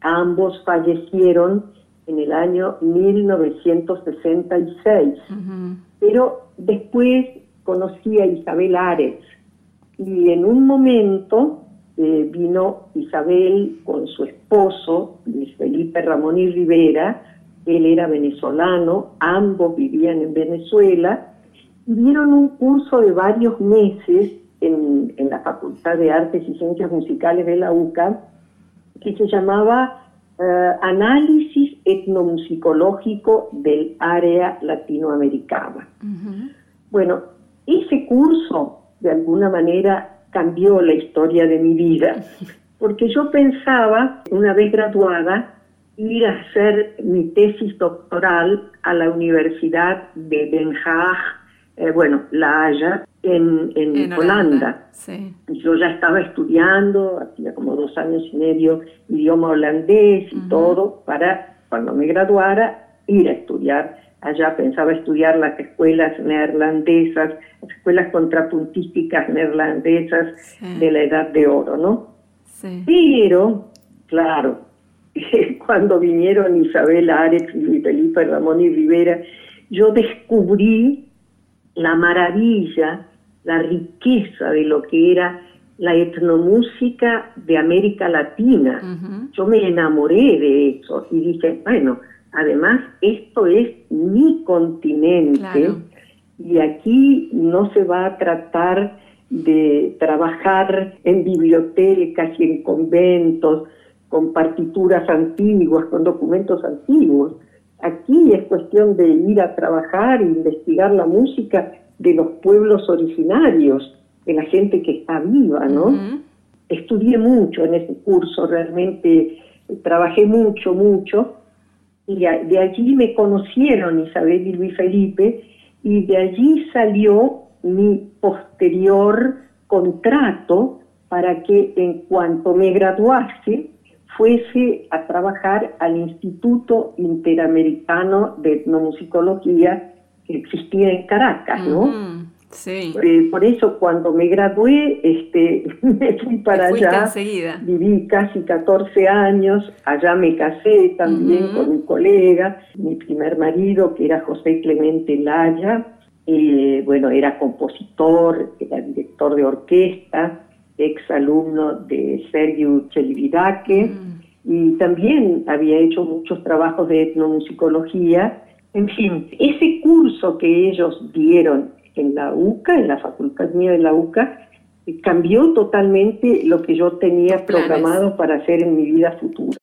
Speaker 5: ambos fallecieron en el año 1966,
Speaker 1: Ujú.
Speaker 5: pero después conocí a Isabel Ares y en un momento eh, vino Isabel con su esposo, Luis Felipe Ramón y Rivera, él era venezolano, ambos vivían en Venezuela, y dieron un curso de varios meses en, en la Facultad de Artes y Ciencias Musicales de la UCA, que se llamaba eh, Análisis Etnomusicológico del Área Latinoamericana. Bueno, ese curso de alguna manera cambió la historia de mi vida, porque yo pensaba, una vez graduada, ir a hacer mi tesis doctoral a la Universidad de Den Haag, eh, bueno, La Haya, en, en
Speaker 1: En
Speaker 5: Holanda.
Speaker 1: Sí.
Speaker 5: Yo ya estaba estudiando, hacía como dos años y medio, idioma holandés y todo, para cuando me graduara ir a estudiar allá. Pensaba estudiar las escuelas neerlandesas, las escuelas contrapuntísticas neerlandesas
Speaker 1: Sí.
Speaker 5: de la Edad de Oro, ¿no?
Speaker 1: Sí.
Speaker 5: Pero, claro, cuando vinieron Isabel Arex y Luis Felipe Ramón y Rivera, yo descubrí la maravilla, la riqueza de lo que era la etnomúsica de América Latina. Yo me enamoré de eso y dije, bueno, además esto es mi continente
Speaker 1: Claro.
Speaker 5: y aquí no se va a tratar de trabajar en bibliotecas y en conventos con partituras antiguas, con documentos antiguos. Aquí es cuestión de ir a trabajar e investigar la música de los pueblos originarios, de la gente que está viva, ¿no? Estudié mucho en ese curso, realmente eh, trabajé mucho, mucho, y de allí me conocieron Isabel y Luis Felipe, y de allí salió mi posterior contrato para que en cuanto me graduase fuese a trabajar al Instituto Interamericano de Etnomusicología que existía en Caracas, ¿no?
Speaker 1: Sí.
Speaker 5: Eh, por eso cuando me gradué, este, me fui para allá,
Speaker 1: enseguida.
Speaker 5: viví casi 14 años, allá me casé también con un colega, mi primer marido que era José Clemente Laya, eh, bueno, era compositor, era director de orquesta, ex alumno de Sergio Chelividaque,
Speaker 1: Mm.
Speaker 5: y también había hecho muchos trabajos de etnomusicología. En fin, ese curso que ellos dieron en la UCA, en la facultad mía de la UCA, eh, cambió totalmente lo que yo tenía
Speaker 1: planes.
Speaker 5: programado para hacer en mi vida futura.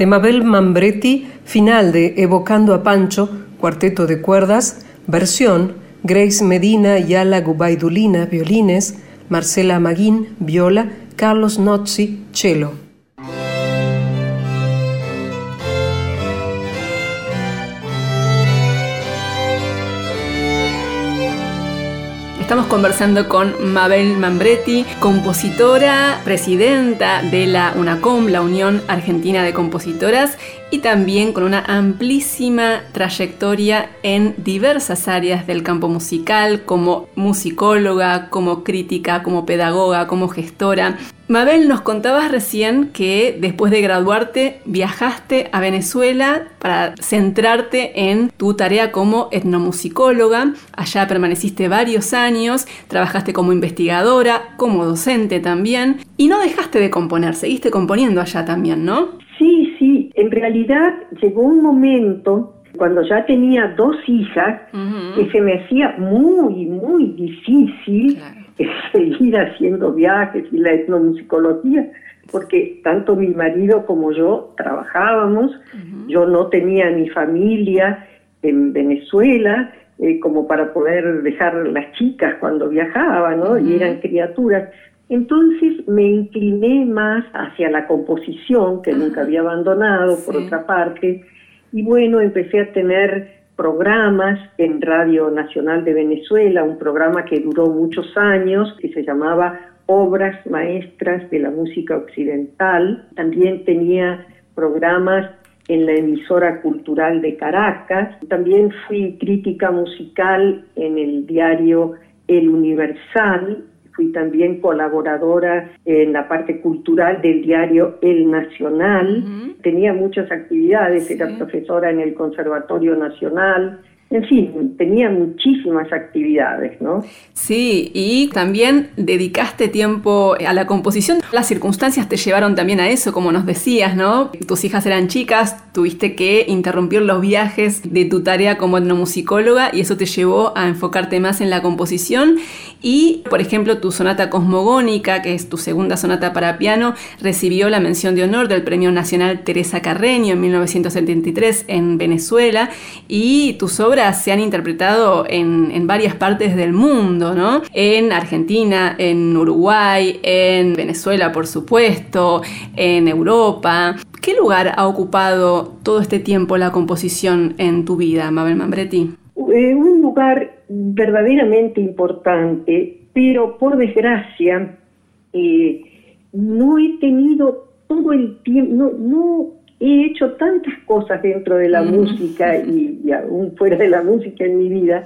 Speaker 3: De Mabel Mambretti, final de Evocando a Pancho, cuarteto de cuerdas, versión Grace Medina y Ala Gubaidulina, violines, Marcela Maguín, viola, Carlos Nozzi, cello.
Speaker 1: Estamos conversando con Mabel Mambretti, compositora, presidenta de la UNACOM, la Unión Argentina de Compositoras, y también con una amplísima trayectoria en diversas áreas del campo musical, como musicóloga, como crítica, como pedagoga, como gestora. Mabel, nos contabas recién que después de graduarte viajaste a Venezuela para centrarte en tu tarea como etnomusicóloga. Allá permaneciste varios años, trabajaste como investigadora, como docente también, y no dejaste de componer, seguiste componiendo allá también, ¿no?
Speaker 5: Sí, sí, en realidad llegó un momento cuando ya tenía dos hijas que se me hacía muy, muy difícil seguir haciendo viajes y la etnomusicología, porque tanto mi marido como yo trabajábamos, yo no tenía ni familia en Venezuela, eh, como para poder dejar las chicas cuando viajaba, ¿no? Y eran criaturas. Entonces me incliné más hacia la composición, que nunca había abandonado, por otra parte, y bueno, empecé a tener programas en Radio Nacional de Venezuela, un programa que duró muchos años, que se llamaba Obras Maestras de la Música Occidental. También tenía programas en la emisora cultural de Caracas. También fui crítica musical en el diario El Universal fui también colaboradora en la parte cultural del diario El Nacional, tenía muchas actividades, era profesora en el Conservatorio Nacional, en fin, tenía muchísimas actividades, ¿no?
Speaker 1: Sí, y también dedicaste tiempo a la composición. Las circunstancias te llevaron también a eso, como nos decías, ¿no? Tus hijas eran chicas, tuviste que interrumpir los viajes de tu tarea como etnomusicóloga y eso te llevó a enfocarte más en la composición. Y, por ejemplo, tu sonata cosmogónica, que es tu segunda sonata para piano, recibió la mención de honor del Premio Nacional Teresa Carreño en 1973 en Venezuela y tus obras se han interpretado en, varias partes del mundo, ¿no? En Argentina, en Uruguay, en Venezuela, por supuesto, en Europa. ¿Qué lugar ha ocupado todo este tiempo la composición en tu vida, Mabel Mambretti?
Speaker 5: Eh, un lugar verdaderamente importante, pero por desgracia eh, no he tenido todo el tiempo, no he hecho tantas cosas dentro de la música y, aún fuera de la música en mi vida,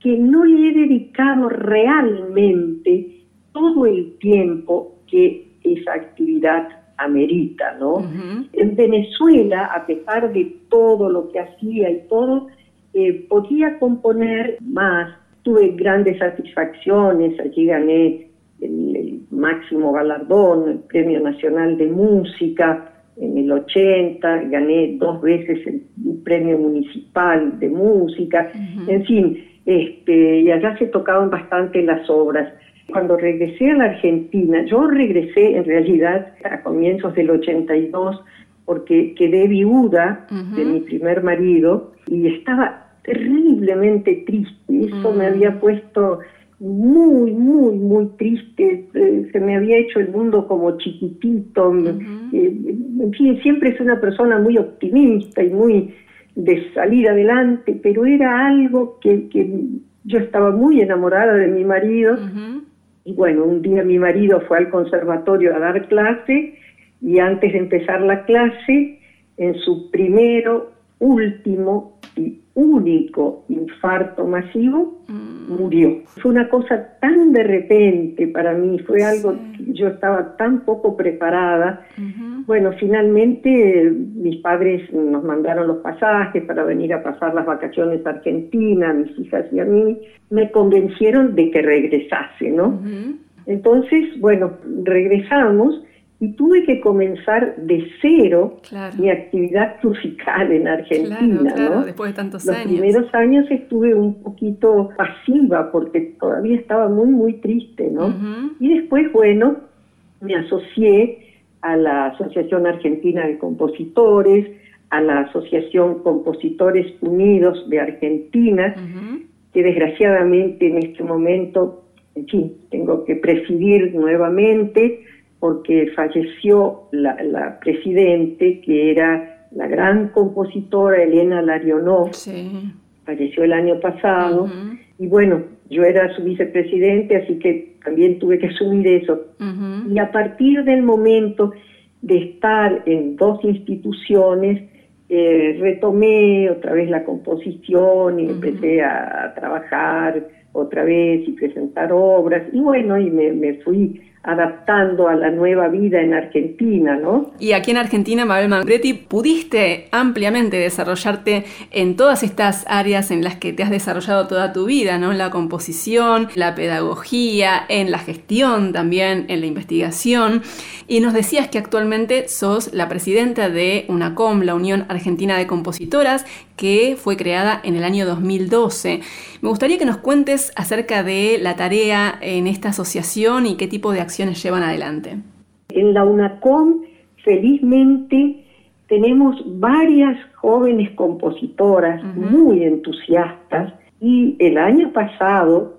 Speaker 5: que no le he dedicado realmente todo el tiempo que esa actividad amerita, ¿no? En Venezuela, a pesar de todo lo que hacía y todo, eh, podía componer más. Tuve grandes satisfacciones, allí gané el, el máximo galardón, el Premio Nacional de Música, en el 80, gané dos veces el premio municipal de música, en fin, este, y allá se tocaban bastante las obras. Cuando regresé a la Argentina, yo regresé en realidad a comienzos del 82 porque quedé viuda de mi primer marido y estaba terriblemente triste. Eso me había puesto muy, muy, muy triste. Eh, se me había hecho el mundo como chiquitito. Eh, en fin, siempre es una persona muy optimista y muy de salir adelante, pero era algo que, yo estaba muy enamorada de mi marido. Y bueno, un día mi marido fue al conservatorio a dar clase y antes de empezar la clase, en su primero, último y único infarto masivo, murió. Fue una cosa tan de repente para mí, fue algo que yo estaba tan poco preparada. Bueno, finalmente mis padres nos mandaron los pasajes para venir a pasar las vacaciones a Argentina, a mis hijas y a mí, me convencieron de que regresase, ¿no? Entonces, bueno, regresamos y tuve que comenzar de cero
Speaker 1: Claro.
Speaker 5: mi actividad musical en Argentina,
Speaker 1: Claro, claro,
Speaker 5: ¿no?
Speaker 1: después de tantos
Speaker 5: Los
Speaker 1: años.
Speaker 5: primeros años estuve un poquito pasiva porque todavía estaba muy, muy triste, ¿no? Y después, bueno, me asocié a la Asociación Argentina de Compositores, a la Asociación Compositores Unidos de Argentina, que desgraciadamente en este momento, en fin, tengo que presidir nuevamente porque falleció la, la presidente, que era la gran compositora Elena Larionov,
Speaker 1: Sí.
Speaker 5: falleció el año pasado, y bueno, yo era su vicepresidente, así que también tuve que asumir eso. Y a partir del momento de estar en dos instituciones, eh, retomé otra vez la composición y empecé a, a trabajar otra vez y presentar obras. Y bueno, y me, me fui adaptando a la nueva vida en Argentina, ¿no?
Speaker 1: Y aquí en Argentina, Mabel Mambretti, pudiste ampliamente desarrollarte en todas estas áreas en las que te has desarrollado toda tu vida, ¿no? En la composición, la pedagogía, en la gestión también, en la investigación. Y nos decías que actualmente sos la presidenta de UNACOM, la Unión Argentina de Compositoras, que fue creada en el año 2012. Me gustaría que nos cuentes acerca de la tarea en esta asociación y qué tipo de acciones llevan adelante.
Speaker 5: En la UNACOM, felizmente, tenemos varias jóvenes compositoras muy entusiastas y el año pasado,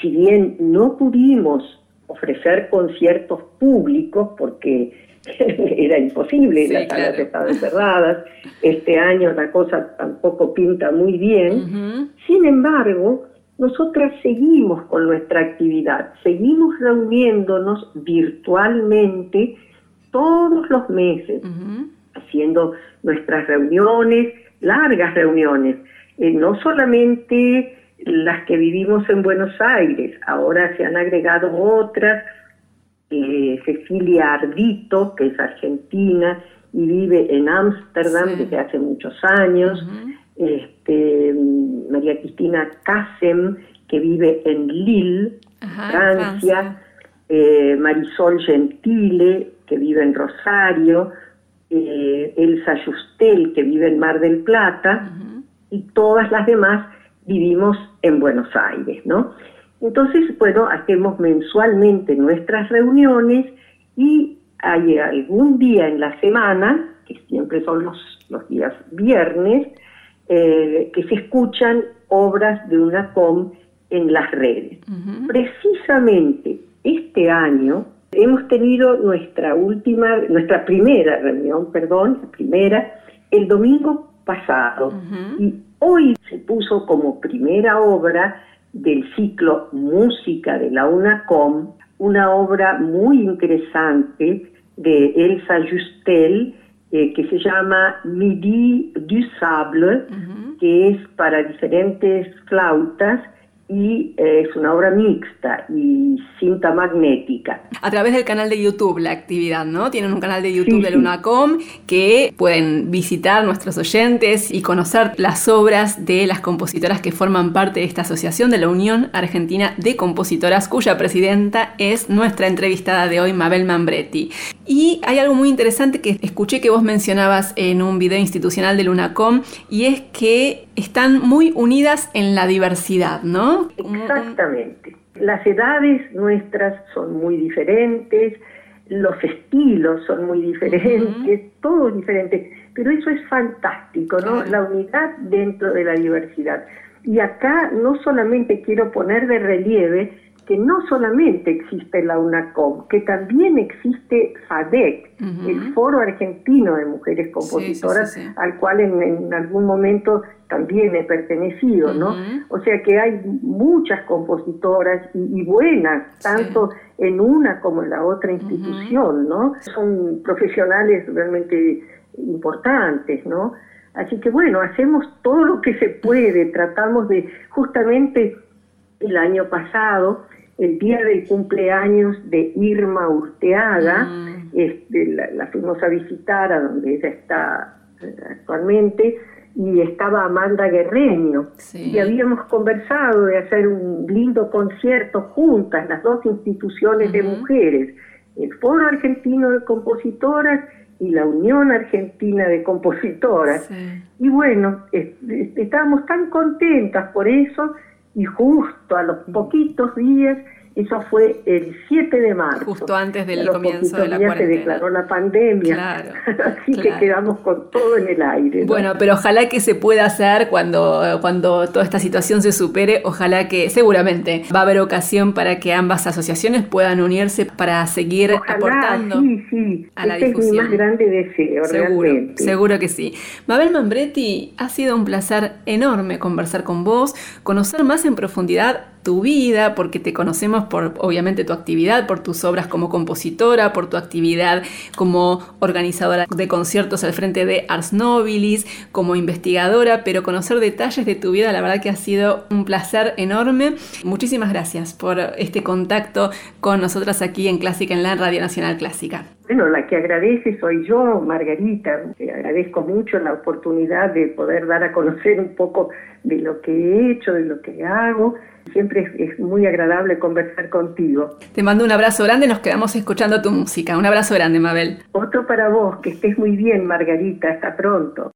Speaker 5: si bien no pudimos ofrecer conciertos públicos porque era imposible,
Speaker 1: Sí,
Speaker 5: las salas estaban cerradas, este año la cosa tampoco pinta muy bien, sin embargo, nosotras seguimos con nuestra actividad, seguimos reuniéndonos virtualmente todos los meses, haciendo nuestras reuniones, largas reuniones, eh, no solamente las que vivimos en Buenos Aires, ahora se han agregado otras, eh, Cecilia Ardito, que es argentina y vive en Ámsterdam
Speaker 1: Sí.
Speaker 5: desde hace muchos años. Este, María Cristina Casem, que vive en Lille,
Speaker 1: Ajá,
Speaker 5: Francia,
Speaker 1: Francia.
Speaker 5: eh, Marisol Gentile, que vive en Rosario, eh, Elsa Justel, que vive en Mar del Plata, y todas las demás vivimos en Buenos Aires, ¿no? Entonces, bueno, hacemos mensualmente nuestras reuniones y hay algún día en la semana, que siempre son los, los días viernes, eh, que se escuchan obras de una com en las redes. Precisamente este año hemos tenido nuestra última, nuestra primera reunión, perdón, la primera, el domingo pasado. Y hoy se puso como primera obra del ciclo Música de la UNACOM, una obra muy interesante de Elsa Justel, eh, que se llama Midi du Sable, que es para diferentes flautas y eh, es una obra mixta y cinta magnética.
Speaker 1: A través del canal de YouTube la actividad, ¿no? Tienen un canal de YouTube
Speaker 5: Sí,
Speaker 1: de
Speaker 5: sí.
Speaker 1: Lunacom que pueden visitar nuestros oyentes y conocer las obras de las compositoras que forman parte de esta asociación de la Unión Argentina de Compositoras, cuya presidenta es nuestra entrevistada de hoy, Mabel Mambretti. Y hay algo muy interesante que escuché que vos mencionabas en un video institucional de Lunacom y es que están muy unidas en la diversidad, ¿no?
Speaker 5: Exactamente. Las edades nuestras son muy diferentes, los estilos son muy diferentes, todo es diferente, pero eso es fantástico, ¿no? La unidad dentro de la diversidad. Y acá no solamente quiero poner de relieve que no solamente existe la UNACOM, que también existe FADEC, el Foro Argentino de Mujeres Compositoras,
Speaker 1: sí, sí.
Speaker 5: al cual en, en algún momento también he pertenecido, ¿no? O sea que hay muchas compositoras y, y buenas, tanto en una como en la otra institución, ¿no? Son profesionales realmente importantes, ¿no? Así que bueno, hacemos todo lo que se puede, tratamos de, justamente el año pasado, el día del cumpleaños de Irma Urteaga,
Speaker 1: Mm.
Speaker 5: este, la, la fuimos a visitar a donde ella está eh, actualmente, y estaba Amanda Guerreño.
Speaker 1: Sí.
Speaker 5: Y habíamos conversado de hacer un lindo concierto juntas, las dos instituciones de mujeres, el Foro Argentino de Compositoras y la Unión Argentina de Compositoras.
Speaker 1: Sí.
Speaker 5: Y bueno, es- es- estábamos tan contentas por eso y justo a los poquitos días, eso fue el 7 de marzo.
Speaker 1: Justo antes del
Speaker 5: los
Speaker 1: comienzo de la cuarentena.
Speaker 5: se declaró la pandemia.
Speaker 1: Claro,
Speaker 5: Así que quedamos con todo en el aire. ¿no?
Speaker 1: Bueno, pero ojalá que se pueda hacer cuando, cuando toda esta situación se supere. Ojalá que seguramente va a haber ocasión para que ambas asociaciones puedan unirse para seguir
Speaker 5: Ojalá,
Speaker 1: aportando.
Speaker 5: sí, sí.
Speaker 1: a la
Speaker 5: Ese es mi
Speaker 1: difusión.
Speaker 5: más grande deseo,
Speaker 1: Seguro,
Speaker 5: realmente.
Speaker 1: seguro que sí. Mabel Mambretti, ha sido un placer enorme conversar con vos, conocer más en profundidad tu vida, porque te conocemos por obviamente tu actividad, por tus obras como compositora, por tu actividad como organizadora de conciertos al frente de Ars Nobilis, como investigadora, pero conocer detalles de tu vida, la verdad que ha sido un placer enorme. Muchísimas gracias por este contacto con nosotras aquí en Clásica en la Radio Nacional Clásica.
Speaker 5: Bueno, la que agradece soy yo, Margarita. Te agradezco mucho la oportunidad de poder dar a conocer un poco de lo que he hecho, de lo que hago. Siempre es, es muy agradable conversar contigo.
Speaker 1: Te mando un abrazo grande, nos quedamos escuchando tu música. Un abrazo grande, Mabel.
Speaker 5: Otro para vos, que estés muy bien, Margarita. Hasta pronto.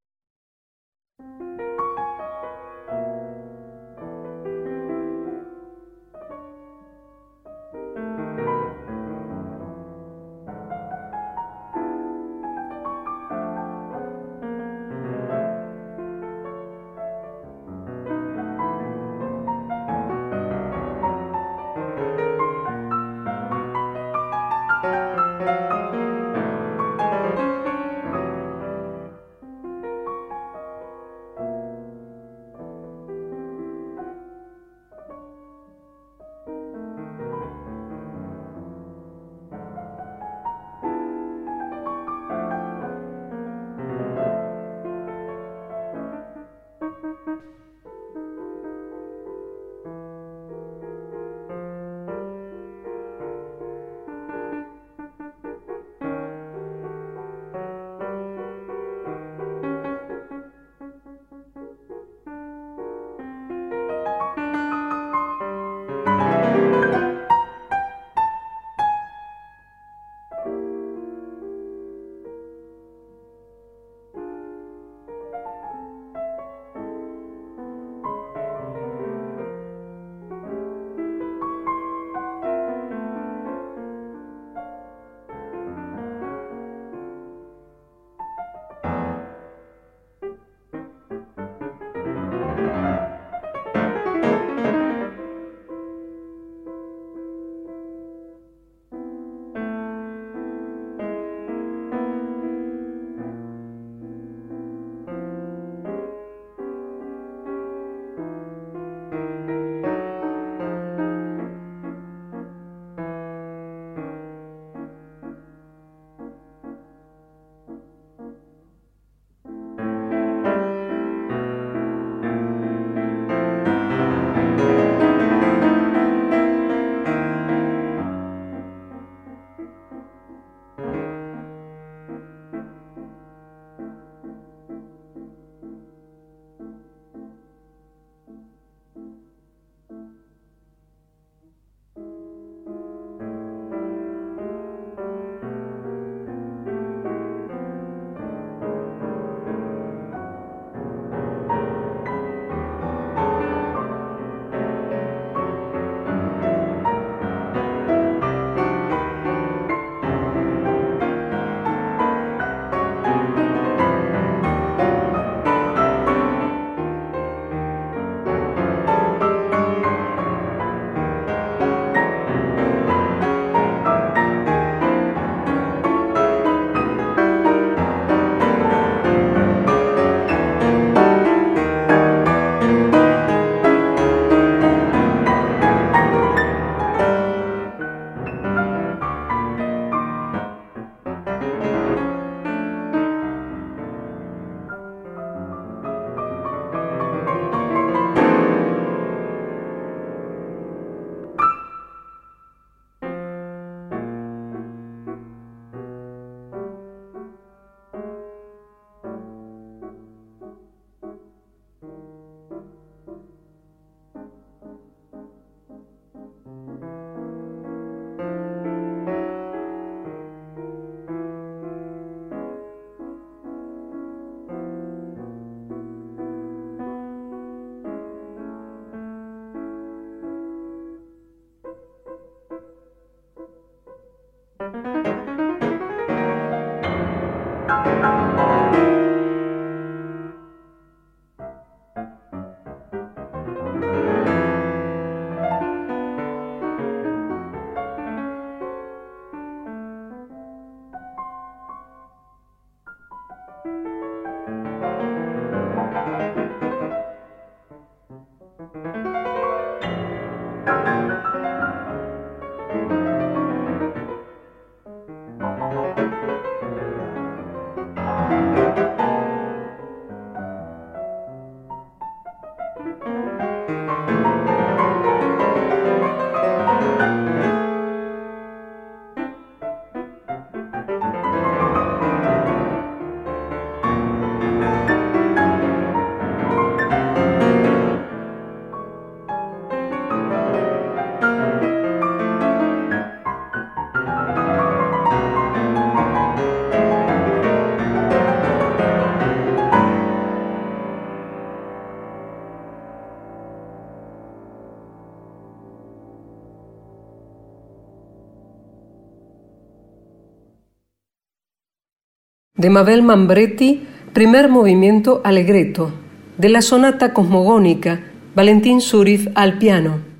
Speaker 3: De Mabel Mambretti, primer movimiento allegretto, de la sonata cosmogónica, Valentín Surif al piano.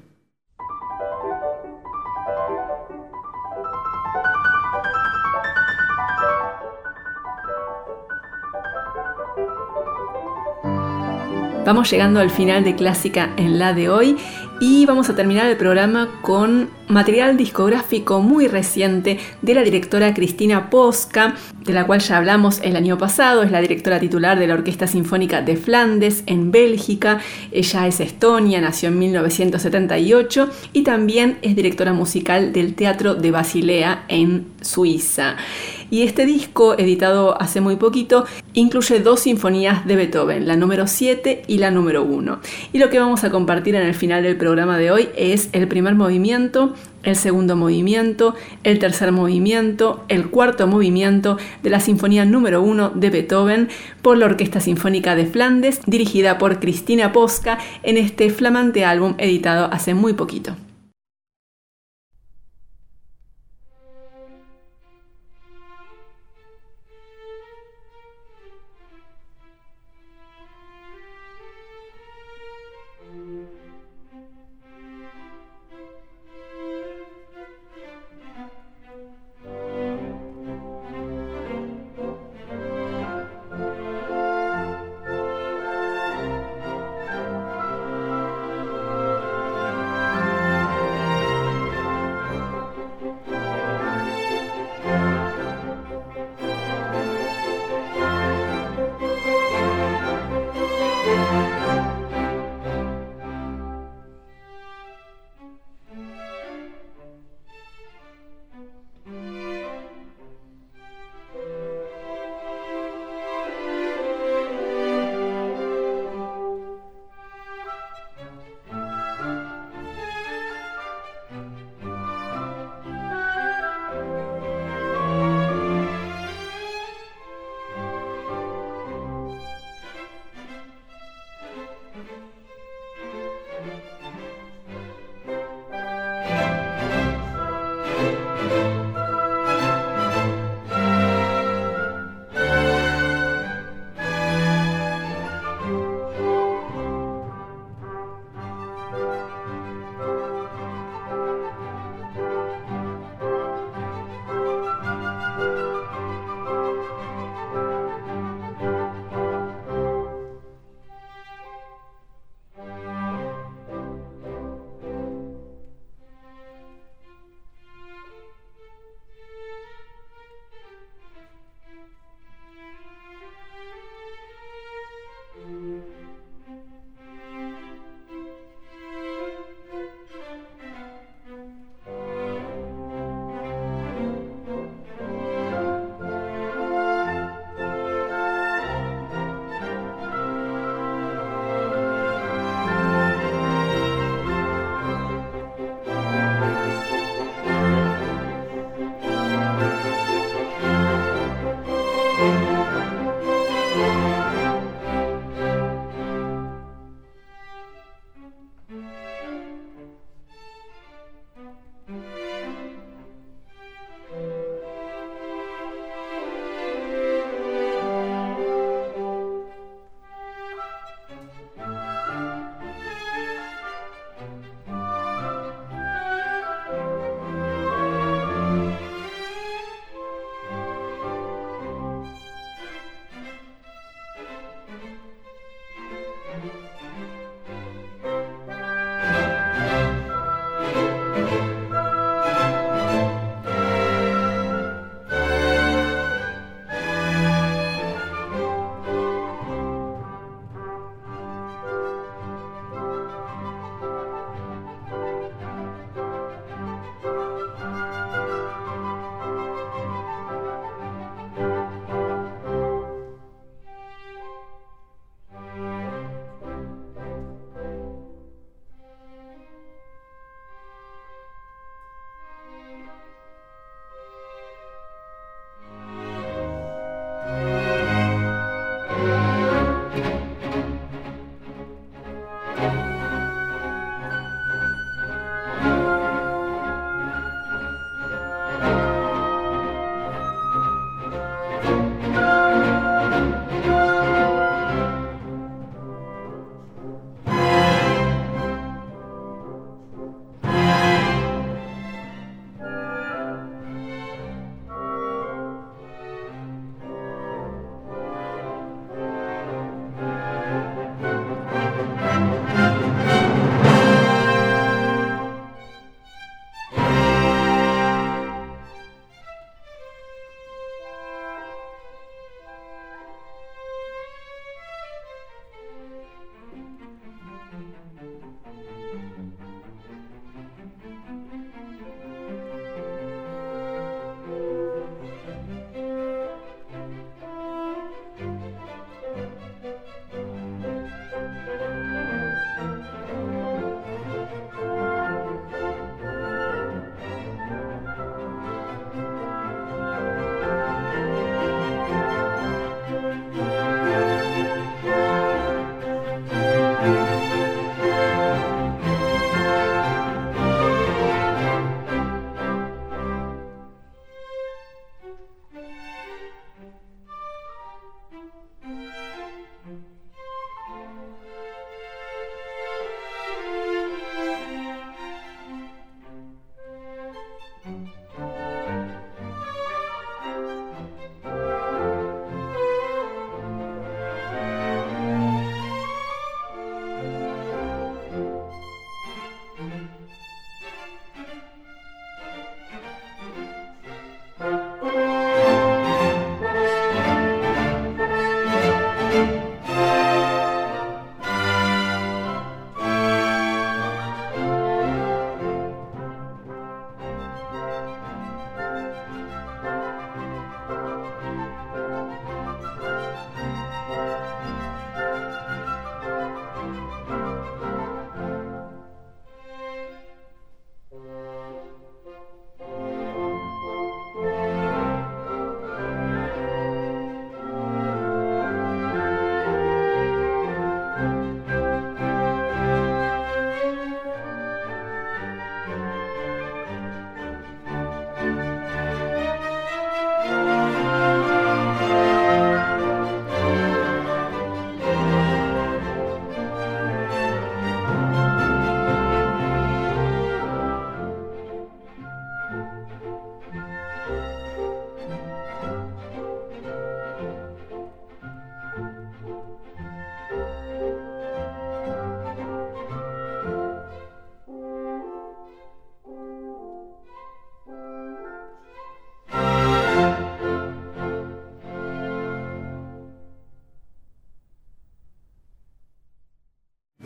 Speaker 1: Llegando al final de Clásica en la de hoy y vamos a terminar el programa con material discográfico muy reciente de la directora Cristina Posca, de la cual ya hablamos el año pasado, es la directora titular de la Orquesta Sinfónica de Flandes en Bélgica, ella es estonia, nació en 1978 y también es directora musical del Teatro de Basilea en Suiza. Y este disco, editado hace muy poquito, incluye dos sinfonías de Beethoven, la número 7 y la número 1. Y lo que vamos a compartir en el final del programa de hoy es el primer movimiento, el segundo movimiento, el tercer movimiento, el cuarto movimiento de la Sinfonía número 1 de Beethoven por la Orquesta Sinfónica de Flandes, dirigida por Cristina Posca en este flamante álbum editado hace muy poquito.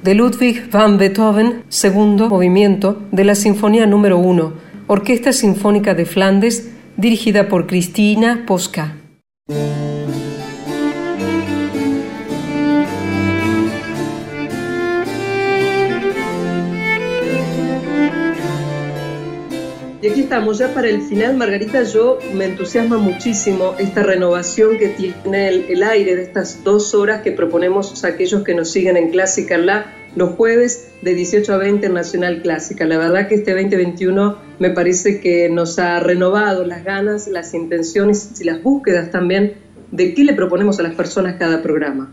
Speaker 3: De Ludwig van Beethoven, segundo movimiento de la Sinfonía número 1, Orquesta Sinfónica de Flandes, dirigida por Cristina Posca.
Speaker 2: Estamos, ya para el final, Margarita, yo me entusiasma muchísimo esta renovación que tiene el, el aire de estas dos horas que proponemos a aquellos que nos siguen en Clásica La los jueves de 18 a 20 en Nacional Clásica. La verdad que este 2021 me parece que nos ha renovado las ganas, las intenciones y las búsquedas también de qué le proponemos a las personas cada programa.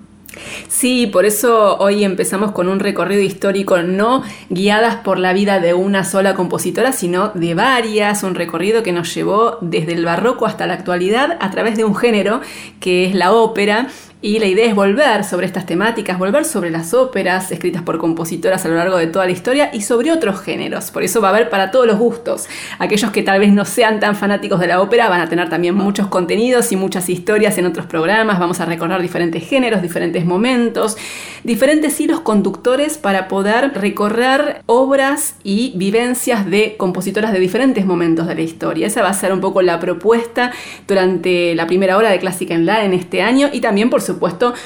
Speaker 1: Sí, por eso hoy empezamos con un recorrido histórico no guiadas por la vida de una sola compositora, sino de varias, un recorrido que nos llevó desde el barroco hasta la actualidad a través de un género que es la ópera y la idea es volver sobre estas temáticas, volver sobre las óperas escritas por compositoras a lo largo de toda la historia y sobre otros géneros. Por eso va a haber para todos los gustos. Aquellos que tal vez no sean tan fanáticos de la ópera van a tener también muchos contenidos y muchas historias en otros programas. Vamos a recorrer diferentes géneros, diferentes momentos, diferentes hilos conductores para poder recorrer obras y vivencias de compositoras de diferentes momentos de la historia. Esa va a ser un poco la propuesta durante la primera hora de Clásica en La en este año y también, por supuesto,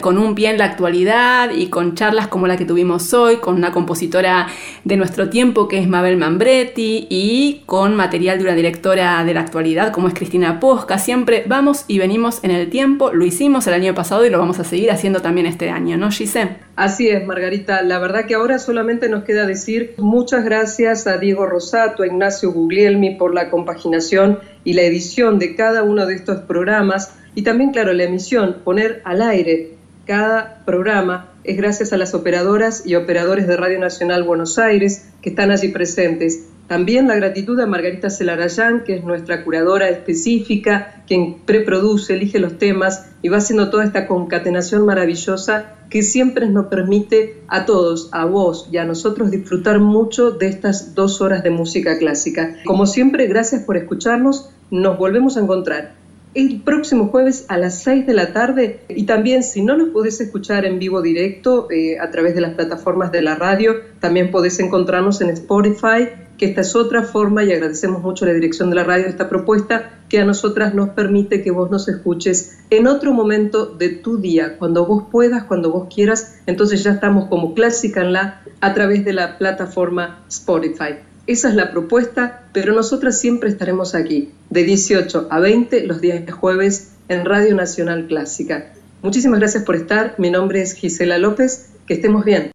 Speaker 1: con un pie en la actualidad y con charlas como la que tuvimos hoy, con una compositora de nuestro tiempo que es Mabel Mambretti y con material de una directora de la actualidad como es Cristina Posca. Siempre vamos y venimos en el tiempo, lo hicimos el año pasado y lo vamos a seguir haciendo también este año, ¿no, Giselle?
Speaker 2: Así es, Margarita. La verdad que ahora solamente nos queda decir muchas gracias a Diego Rosato, a Ignacio Guglielmi por la compaginación y la edición de cada uno de estos programas y también, claro, la emisión, poner al aire cada programa es gracias a las operadoras y operadores de Radio Nacional Buenos Aires que están allí presentes. También la gratitud a Margarita Celarayán, que es nuestra curadora específica, quien preproduce, elige los temas y va haciendo toda esta concatenación maravillosa que siempre nos permite a todos, a vos y a nosotros disfrutar mucho de estas dos horas de música clásica. Como siempre, gracias por escucharnos. Nos volvemos a encontrar el próximo jueves a las 6 de la tarde y también si no nos podés escuchar en vivo directo eh, a través de las plataformas de la radio, también podés encontrarnos en Spotify, que esta es otra forma y agradecemos mucho a la dirección de la radio esta propuesta que a nosotras nos permite que vos nos escuches en otro momento de tu día, cuando vos puedas, cuando vos quieras, entonces ya estamos como Clásica en la a través de la plataforma Spotify. Esa es la propuesta, pero nosotras siempre estaremos aquí, de 18 a 20 los días de jueves en Radio Nacional Clásica. Muchísimas gracias por estar. Mi nombre es Gisela López. Que estemos bien.